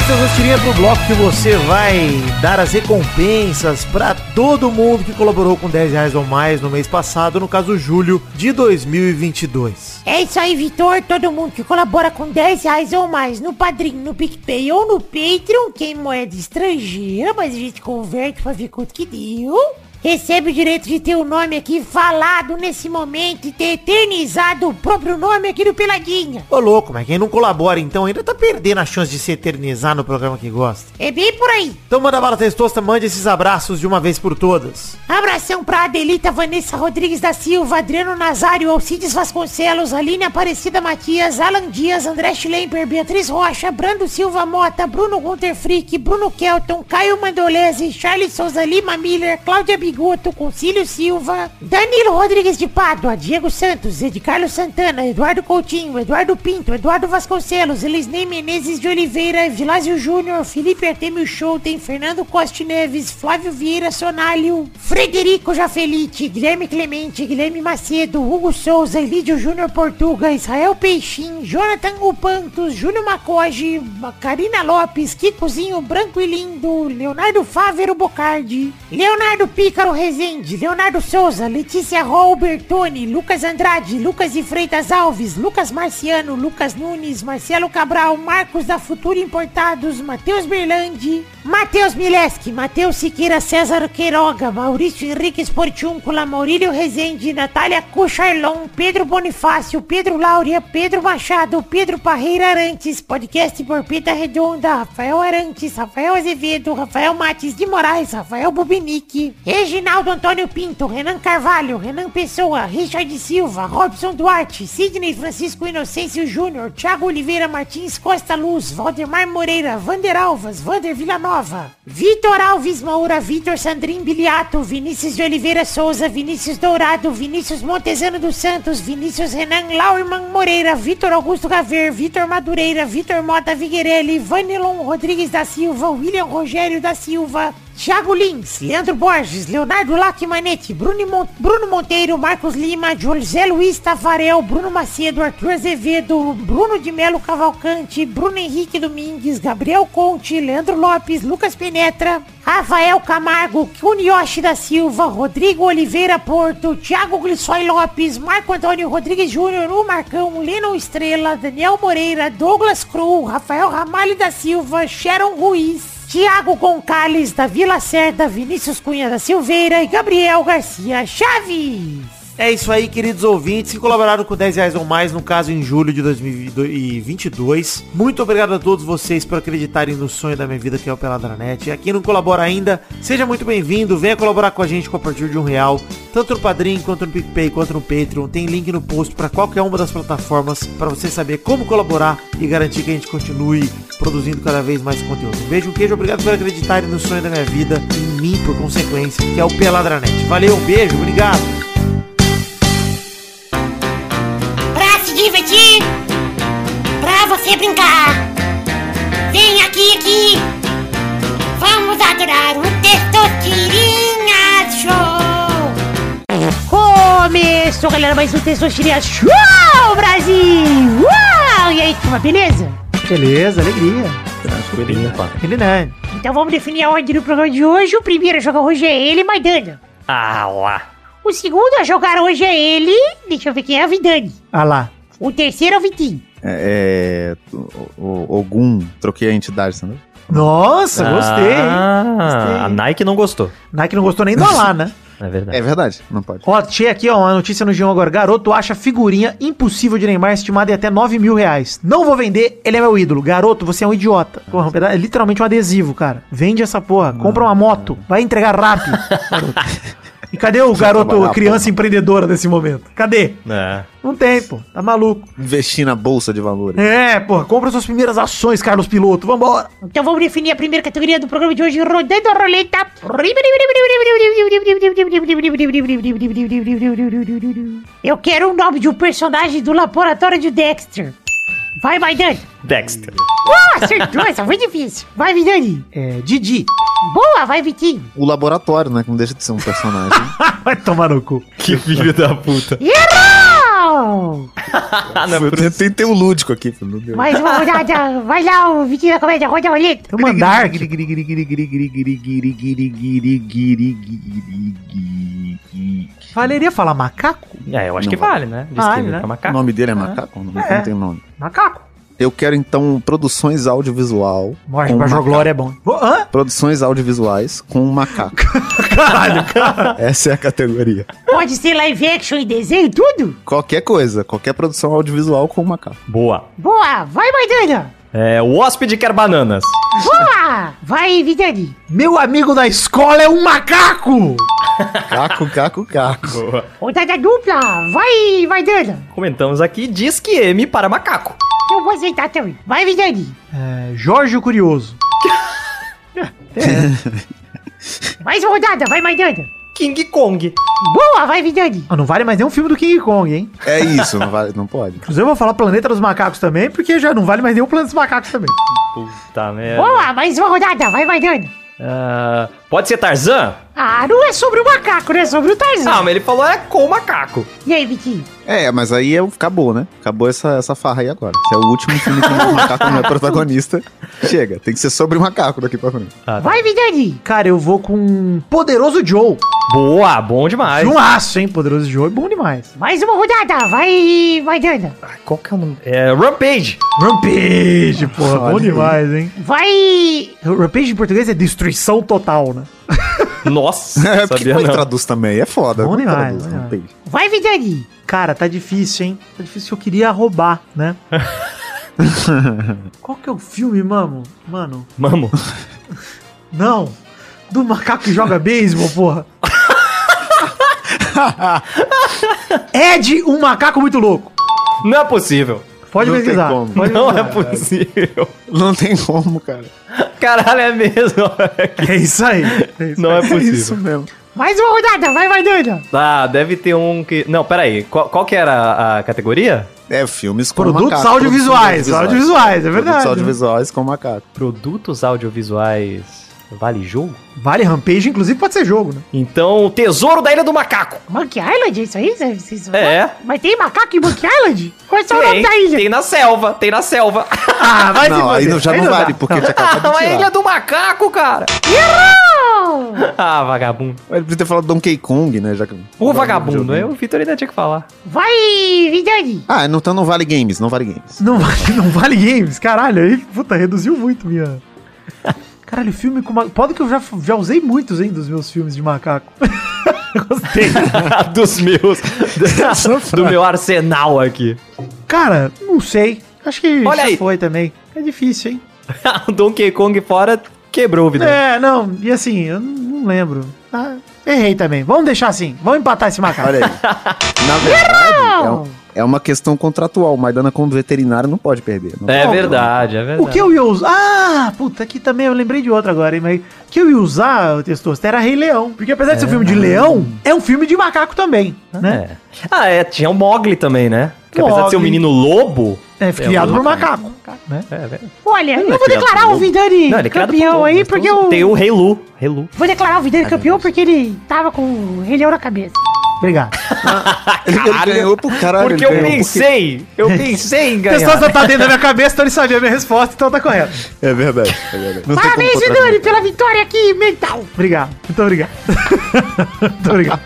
C: Chegamos, seus rostinhas, pro bloco que você vai dar as recompensas pra todo mundo que colaborou com 10 reais ou mais no mês passado, no caso julho de 2022.
F: É isso aí, Vitor. Todo mundo que colabora com 10 reais ou mais no Padrim, no PicPay ou no Patreon, que é em moeda estrangeira, mas a gente converte pra ver quanto que deu. Recebe o direito de ter o nome aqui falado nesse momento e ter eternizado o próprio nome aqui do Peladinha.
C: Ô louco, mas quem não colabora então ainda tá perdendo a chance de se eternizar no programa que gosta.
F: É bem por aí.
C: Então manda bala testosta, mande esses abraços de uma vez por todas.
F: Abração pra Adelita Vanessa Rodrigues da Silva, Adriano Nazário, Alcides Vasconcelos, Aline Aparecida Matias, Alan Dias, André Schlemper, Beatriz Rocha, Brando Silva Mota, Bruno Gunter Frick, Bruno Kelton, Caio Mandolese, Charles Souza Lima Miller, Cláudia Bigoto, Concílio Silva, Danilo Rodrigues de Pádua, Diego Santos, Ed Carlos Santana, Eduardo Coutinho, Eduardo Pinto, Eduardo Vasconcelos, Elisnei Menezes de Oliveira, Vilásio Júnior, Felipe Artemio Schouten, Fernando Costa Neves, Flávio Vieira Sonalho, Frederico Jafelite, Guilherme Clemente, Guilherme Macedo, Hugo Souza, Elídio Júnior Portuga, Israel Peixim, Jonathan Upantos, Júlio Macoge, Karina Lopes, Kikozinho Branco e Lindo, Leonardo Fávero Bocardi, Leonardo Pica Ícaro Rezende, Leonardo Souza, Letícia Robertoni, Lucas Andrade, Lucas de Freitas Alves, Lucas Marciano, Lucas Nunes, Marcelo Cabral, Marcos da Futura Importados, Matheus Berlandi, Matheus Mileski, Matheus Siqueira César Queiroga, Maurício Henrique Sportiúncula, Maurílio Rezende, Natália Cucharlon, Pedro Bonifácio, Pedro Láurea, Pedro Machado, Pedro Parreira Arantes, podcast Porpita Redonda, Rafael Arantes, Rafael Azevedo, Rafael Mates de Moraes, Rafael Bubinique, Reginaldo Antônio Pinto, Renan Carvalho, Renan Pessoa, Richard Silva, Robson Duarte, Sidney Francisco Inocêncio Júnior, Thiago Oliveira Martins Costa Luz, Valdemar Moreira, Vander Alvas, Vander Villanova, Vitor Alves Moura, Vitor Sandrin Biliato, Vinícius de Oliveira Souza, Vinícius Dourado, Vinícius Montezano dos Santos, Vinícius Renan Lauerman Moreira, Vitor Augusto Gaver, Vitor Madureira, Vitor Mota Viguerelli, Vanilon Rodrigues da Silva, William Rogério da Silva, Thiago Lins, Leandro Borges, Leonardo Lacmanetti, Bruno, Mon Bruno Monteiro, Marcos Lima, José Luiz Tafarel, Bruno Macedo, Arthur Azevedo, Bruno de Melo Cavalcante, Bruno Henrique Domingues, Gabriel Conte, Leandro Lopes, Lucas Penetra, Rafael Camargo, Kunioshi da Silva, Rodrigo Oliveira Porto, Thiago Glissói Lopes, Marco Antônio Rodrigues Júnior, o Marcão, Lennon Estrela, Daniel Moreira, Douglas Cru, Rafael Ramalho da Silva, Sharon Ruiz, Tiago Goncalves da Vila Cerda, Vinícius Cunha da Silveira e Gabriel Garcia Chaves.
C: É isso aí, queridos ouvintes que colaboraram com 10 reais ou mais, no caso em julho de 2022. Muito obrigado a todos vocês por acreditarem no sonho da minha vida que é o Peladranet. E aqui não colabora ainda, seja muito bem-vindo, venha colaborar com a gente com a partir de um real, tanto no Padrim, quanto no PicPay, quanto no Patreon. Tem link no post para qualquer uma das plataformas para você saber como colaborar e garantir que a gente continue produzindo cada vez mais conteúdo. Um beijo, um queijo, obrigado por acreditarem no sonho da minha vida em mim por consequência, que é o Peladranet. Valeu, um beijo, obrigado.
G: Você brincar. Vem aqui, aqui. Vamos adorar o Testosterinha Show.
F: Começou, galera, mais um Testosterinha Show, Brasil! Uau! E aí, turma, beleza?
C: Beleza, alegria. Ele não.
F: Então vamos definir a ordem do programa de hoje. O primeiro a jogar hoje é ele, Maidana.
B: Ah lá.
F: O segundo a jogar hoje é ele. Deixa eu ver quem é a Vidani.
C: Ah lá.
F: O terceiro é o Vitinho.
D: É, é, Ogum, troquei a entidade, entendeu?
C: Nossa, gostei. hein?
B: Ah, a Nike não gostou.
C: Nike não gostou nem do Alá, né? (laughs)
B: É verdade.
D: É verdade, não pode.
C: Ó, achei aqui, ó, uma notícia no G1 agora. Garoto acha figurinha impossível de Neymar estimada em até 9 mil reais. Não vou vender, ele é meu ídolo. Garoto, você é um idiota. Porra, um peda- é literalmente um adesivo, cara. Vende essa porra, compra uma moto, vai entregar rápido. (laughs) E cadê o garoto, criança empreendedora nesse momento? Cadê?
B: É.
C: Não tem, pô. Tá maluco.
D: Investir na bolsa de valores.
C: É, porra, compra suas primeiras ações, Carlos Piloto. Vambora.
F: Então vamos definir a primeira categoria do programa de hoje, rodando a roleta. Eu quero o nome de um personagem do laboratório de Dexter. Vai, Maidani.
B: Dexter.
F: Boa, acertou, essa foi difícil. Vai, Vidani.
C: É, Didi.
F: Boa, vai, Vitinho.
D: O laboratório, né? Que não deixa de ser um personagem.
C: Vai tomar no cu.
B: Que filho da puta.
F: Errou!
B: Ah, não,
D: Eu tentei ter o lúdico aqui.
F: Mais uma rodada. Vai lá, o Vitinho da comédia, roda a roleta.
C: Tem uma Dark. Valeria falar macaco?
B: É, eu acho
D: Não
B: que
D: vale.
B: vale, né? Diz
C: Vale,
B: que
C: né?
B: é
D: O
B: macaco.
D: nome dele é macaco? Não, não
C: É.
D: tem nome.
C: Macaco.
D: Eu quero então produções audiovisual.
C: Morte
D: com
C: pra
D: macaco.
C: Glória é bom. Hã?
D: Produções audiovisuais com um macaco. (laughs)
C: Caralho, cara.
D: Essa é a categoria.
F: Pode ser live action e desenho, tudo?
D: Qualquer coisa, qualquer produção audiovisual com um macaco.
B: Boa.
F: Boa, vai, Maidana.
B: É, o hóspede quer bananas.
F: Boa! Vai, Vidani.
C: Meu amigo da escola é um macaco!
D: Caco, caco, caco.
B: Boa.
F: Rodada dupla. Vai, Maidana.
B: Comentamos aqui, diz que M para macaco.
F: Eu vou aceitar também. Vai, Vidani.
C: É, Jorge o Curioso. (laughs)
F: Mais uma rodada. Vai, Maidana.
B: King Kong.
F: Boa, vai, Vidani.
C: Ah, não vale mais nenhum filme do King Kong, hein?
D: É isso, não, vale, não pode.
C: Inclusive eu vou falar Planeta dos Macacos também, porque já não vale mais nenhum Planeta dos Macacos também.
B: Puta merda.
F: Boa, mais uma rodada. Vai, Maidana.
B: Ah, pode ser Tarzan?
F: Ah, não é sobre o macaco, né? É sobre o Tarzan.
B: Ah, mas ele falou é com o macaco.
F: E aí, Vitinho?
D: É, mas aí é, acabou, né? Acabou essa, essa farra aí agora. Se é o último filme que o macaco não é protagonista, chega. Tem que ser sobre o macaco daqui pra frente.
F: Vai, Vidani.
C: Cara, eu vou com Poderoso Joe.
B: Boa, bom demais.
C: Filmaço, hein? Poderoso Joe é bom demais.
F: Mais uma rodada. Vai, vai, Dana.
B: Ah, Qual que é o nome? É Rampage.
C: Rampage, porra, bom
D: Olha aí.
C: demais, hein?
F: Vai.
C: Rampage em português é destruição total, né? (laughs)
B: Nossa, (laughs)
D: É, porque
B: sabia não.
D: traduz também? É foda.
C: Bom demais,
D: traduz, não tem.
F: Vai, Vidani.
C: Cara, tá difícil, hein? Tá difícil, eu queria roubar, né? (laughs) Qual que é o filme, mano? Mano,
B: Mamo.
C: não. Do macaco que joga beisebol, porra. (laughs) Ed, um macaco muito louco.
B: Não é possível.
C: Pode
D: Não
C: pesquisar.
D: tem como.
C: Pode
B: Não é
C: pesquisar.
B: possível.
D: Não tem como, cara.
B: Caralho, é mesmo. (laughs)
C: É isso aí. É isso
B: Não é
C: aí.
D: É isso
B: possível.
D: mesmo.
F: Mais uma rodada. Vai, vai, Dana.
B: Ah, deve ter um que... Não, peraí. Qual, qual que era a- a categoria?
D: É, filmes com
C: Produtos
D: macaco.
C: audiovisuais,
D: produtos
C: audiovisuais, é verdade.
D: Produtos audiovisuais com macaco.
B: Produtos audiovisuais vale jogo?
C: Vale Rampage, inclusive pode ser jogo, né?
B: Então, Tesouro da Ilha do Macaco.
F: Monkey Island, é isso aí?
B: É.
F: Mas tem macaco em Monkey Island? Qual é o nome da ilha?
B: tem na selva, tem na selva.
C: Ah, vai (laughs)
D: Não, aí não, já
C: Aí
D: não
C: dá.
D: vale, porque tinha (laughs) acabado
B: Ah,
D: de
B: a Ilha
D: tirar.
B: do Macaco, cara.
F: Errou! (laughs)
B: Ah, vagabundo.
D: Ele podia ter falado Donkey Kong, né? Já que...
B: O vagabundo, eu, o Vitor ainda tinha que falar.
F: Vai, Vidani.
D: Ah, não, então não vale games, não vale games.
C: Não vale, não vale games, caralho. Aí, puta, reduziu muito minha. Caralho, filme com macaco. Pode que eu já, já usei muitos, hein, dos meus filmes de macaco. (laughs) Gostei. (laughs)
B: Dos meus. (laughs) do meu arsenal aqui.
C: Cara, não sei. Acho que
B: Olha
C: já
B: aí.
C: foi também. É difícil, hein?
B: o Donkey Kong fora quebrou, Vitor.
C: É, não. E assim, eu não, não lembro. Ah, errei também. Vamos deixar assim. Vamos empatar esse macaco.
D: Olha aí. Na verdade, é, um- é uma questão contratual. Maidana, como veterinário, não pode perder. Não
B: É
D: pode.
B: verdade, é verdade.
C: O que eu ia usar? Ah, puta, aqui também eu lembrei de outra agora, hein? Mas o que eu ia usar, o Testosta, era Rei Leão. Porque apesar de ser um filme de leão, é um filme de macaco também, né?
B: É. Ah, é, tinha o Mogli também, né? Que apesar de ser um menino lobo.
C: É, criado
B: um
C: por macaco. Né?
B: É, velho.
F: Olha, eu
B: é
F: vou declarar
B: por
F: o. Vidani
B: Não, é por
F: campeão
B: lobo,
F: aí, porque
B: tem o-
F: eu...
B: Tem o Rei Lu. Rei Lu.
F: Vou declarar o Vidani campeão porque ele tava com o Rei Leão na cabeça.
C: Obrigado. (laughs)
D: Ele, ele ganhou por caralho.
B: Porque eu
D: ganhou
B: pensei, eu pensei em
C: O
B: ganhar.
C: Testosta tá dentro da minha cabeça, então ele sabia a minha resposta, então tá correto.
D: É verdade. É verdade. Não
F: Parabéns, Vidani, pela vitória aqui mental.
C: Obrigado. Muito obrigado. (laughs) Muito obrigado.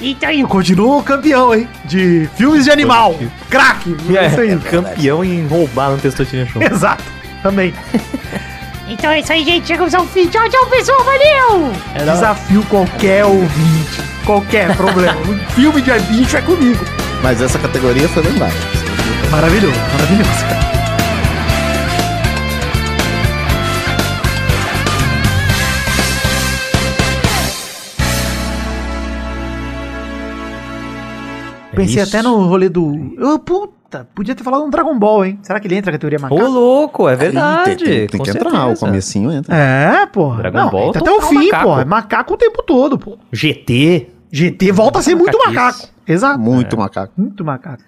F: Então aí,
C: Eu continuo campeão, hein? De filmes de animal. Craque.
B: É,
C: aí.
B: campeão em roubar no Testosterone Show.
C: Exato. Também.
F: Então é isso aí, gente. Chegamos ao fim. Tchau, tchau, pessoal. Valeu!
C: Desafio qualquer ouvinte. Qualquer problema. Um (laughs) filme de bicho é comigo.
D: Mas essa categoria foi lendária.
C: Maravilhoso, maravilhoso, cara. Pensei
B: isso.
C: até no rolê do. Eu, puta, podia ter falado um Dragon Ball, hein? Será que ele entra na categoria
B: Ô,
C: macaco?
B: louco, é verdade.
D: Tem, tem- tem
B: com
D: que entrar, o
B: certeza.
D: comecinho entra.
C: É, porra.
B: Dragon
C: Não,
B: Ball
C: entra até o fim,
B: macaco.
C: pô. É macaco o tempo todo, pô.
B: GT.
C: GT volta a ser muito macaco. Exato.
D: Muito macaco.
C: Muito macaco.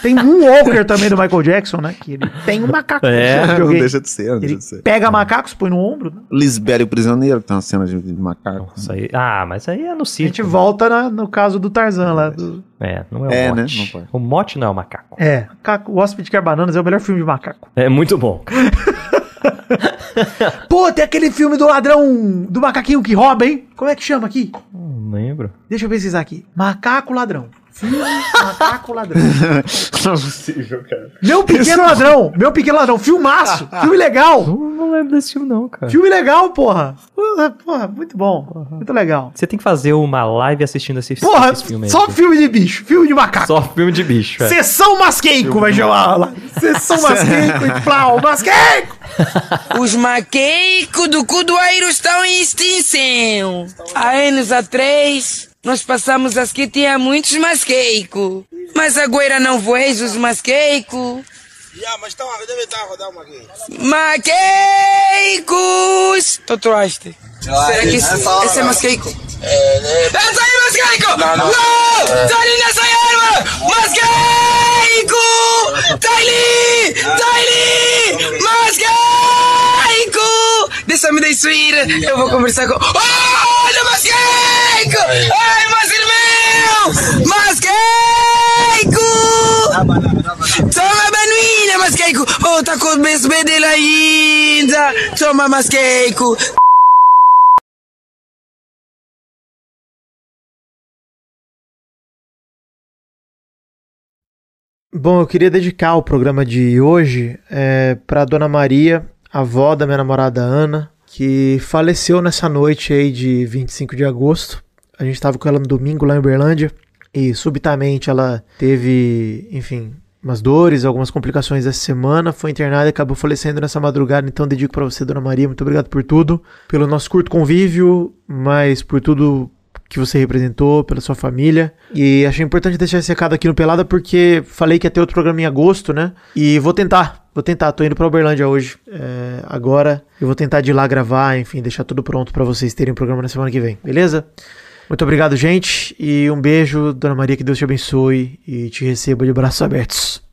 C: Tem um Walker também do Michael Jackson, né? Que ele tem um macaco.
B: É,
D: não deixa de ser, não
C: Ele
D: deixa de ser.
C: pega macacos, põe no ombro. Né?
D: Lisbelo e o Prisioneiro, que tem uma cena de, de macaco.
B: Isso aí. Ah, mas aí é no
C: A
B: circo.
C: gente volta na- no caso do Tarzan lá. do-
B: É, não é o
D: É, né?
B: mote.
D: Não pode.
B: O mote não é o macaco.
C: É, Macaco- o Hóspede Quer Bananas é o melhor filme de macaco.
B: É muito bom. (laughs) (laughs)
C: Pô, tem aquele filme do ladrão, do macaquinho que rouba, hein? Como é que chama aqui?
B: Não lembro.
C: Deixa eu pesquisar aqui. Macaco Ladrão. Filme Macaco Ladrão. (laughs)
D: Não é possível, cara.
C: Meu Pequeno Ladrão. Meu Pequeno Ladrão. Filmaço. Filme legal.
B: Não, não lembro desse filme, não, cara.
C: Filme legal, porra. Porra, porra, muito bom. Muito legal.
B: Você tem que fazer uma live assistindo esse,
C: Porra,
B: esse filme aí.
C: só filme de bicho. Filme de macaco.
B: Só filme de bicho. É.
C: Sessão Masqueico vai chamar lá. Sessão Masqueico e plau. Masqueico. (laughs)
H: Os maqueicos do Cudoeiro estão em extinção. Há anos atrás, nós passamos as que tinha muitos masqueicos. Mas agora não vejo os masqueicos. Maqueicos! Tu trouxe. Será que esse, esse é masqueico? Essa aí, masqueico! Não, não. Tá ali nessa erva! Masqueico! Tá ali! Tá ali! Masqueico! Dessa me deixa ir. Eu vou conversar com. Olha, Masqueico! Ai, irmãos! Masqueico! Toma, Manuína, Masqueico! Oh, tá com o beijo dele ainda! Toma, Masqueico!
C: Bom, eu queria dedicar o programa de hoje é, para Dona Maria, avó da minha namorada Ana, que faleceu nessa noite aí de 25 de agosto. A gente estava com ela no domingo lá em Uberlândia e subitamente ela teve, enfim, umas dores, algumas complicações essa semana, foi internada e acabou falecendo nessa madrugada. Então dedico para você, Dona Maria, muito obrigado por tudo, pelo nosso curto convívio, mas por tudo que você representou, pela sua família. E achei importante deixar esse recado aqui no Pelada porque falei que ia ter outro programa em agosto, né? E vou tentar, vou tentar. Tô indo pra Uberlândia hoje. É, agora eu vou tentar de ir lá gravar, enfim, deixar tudo pronto para vocês terem o programa na semana que vem, beleza? Muito obrigado, gente. E um beijo, Dona Maria, que Deus te abençoe e te receba de braços abertos.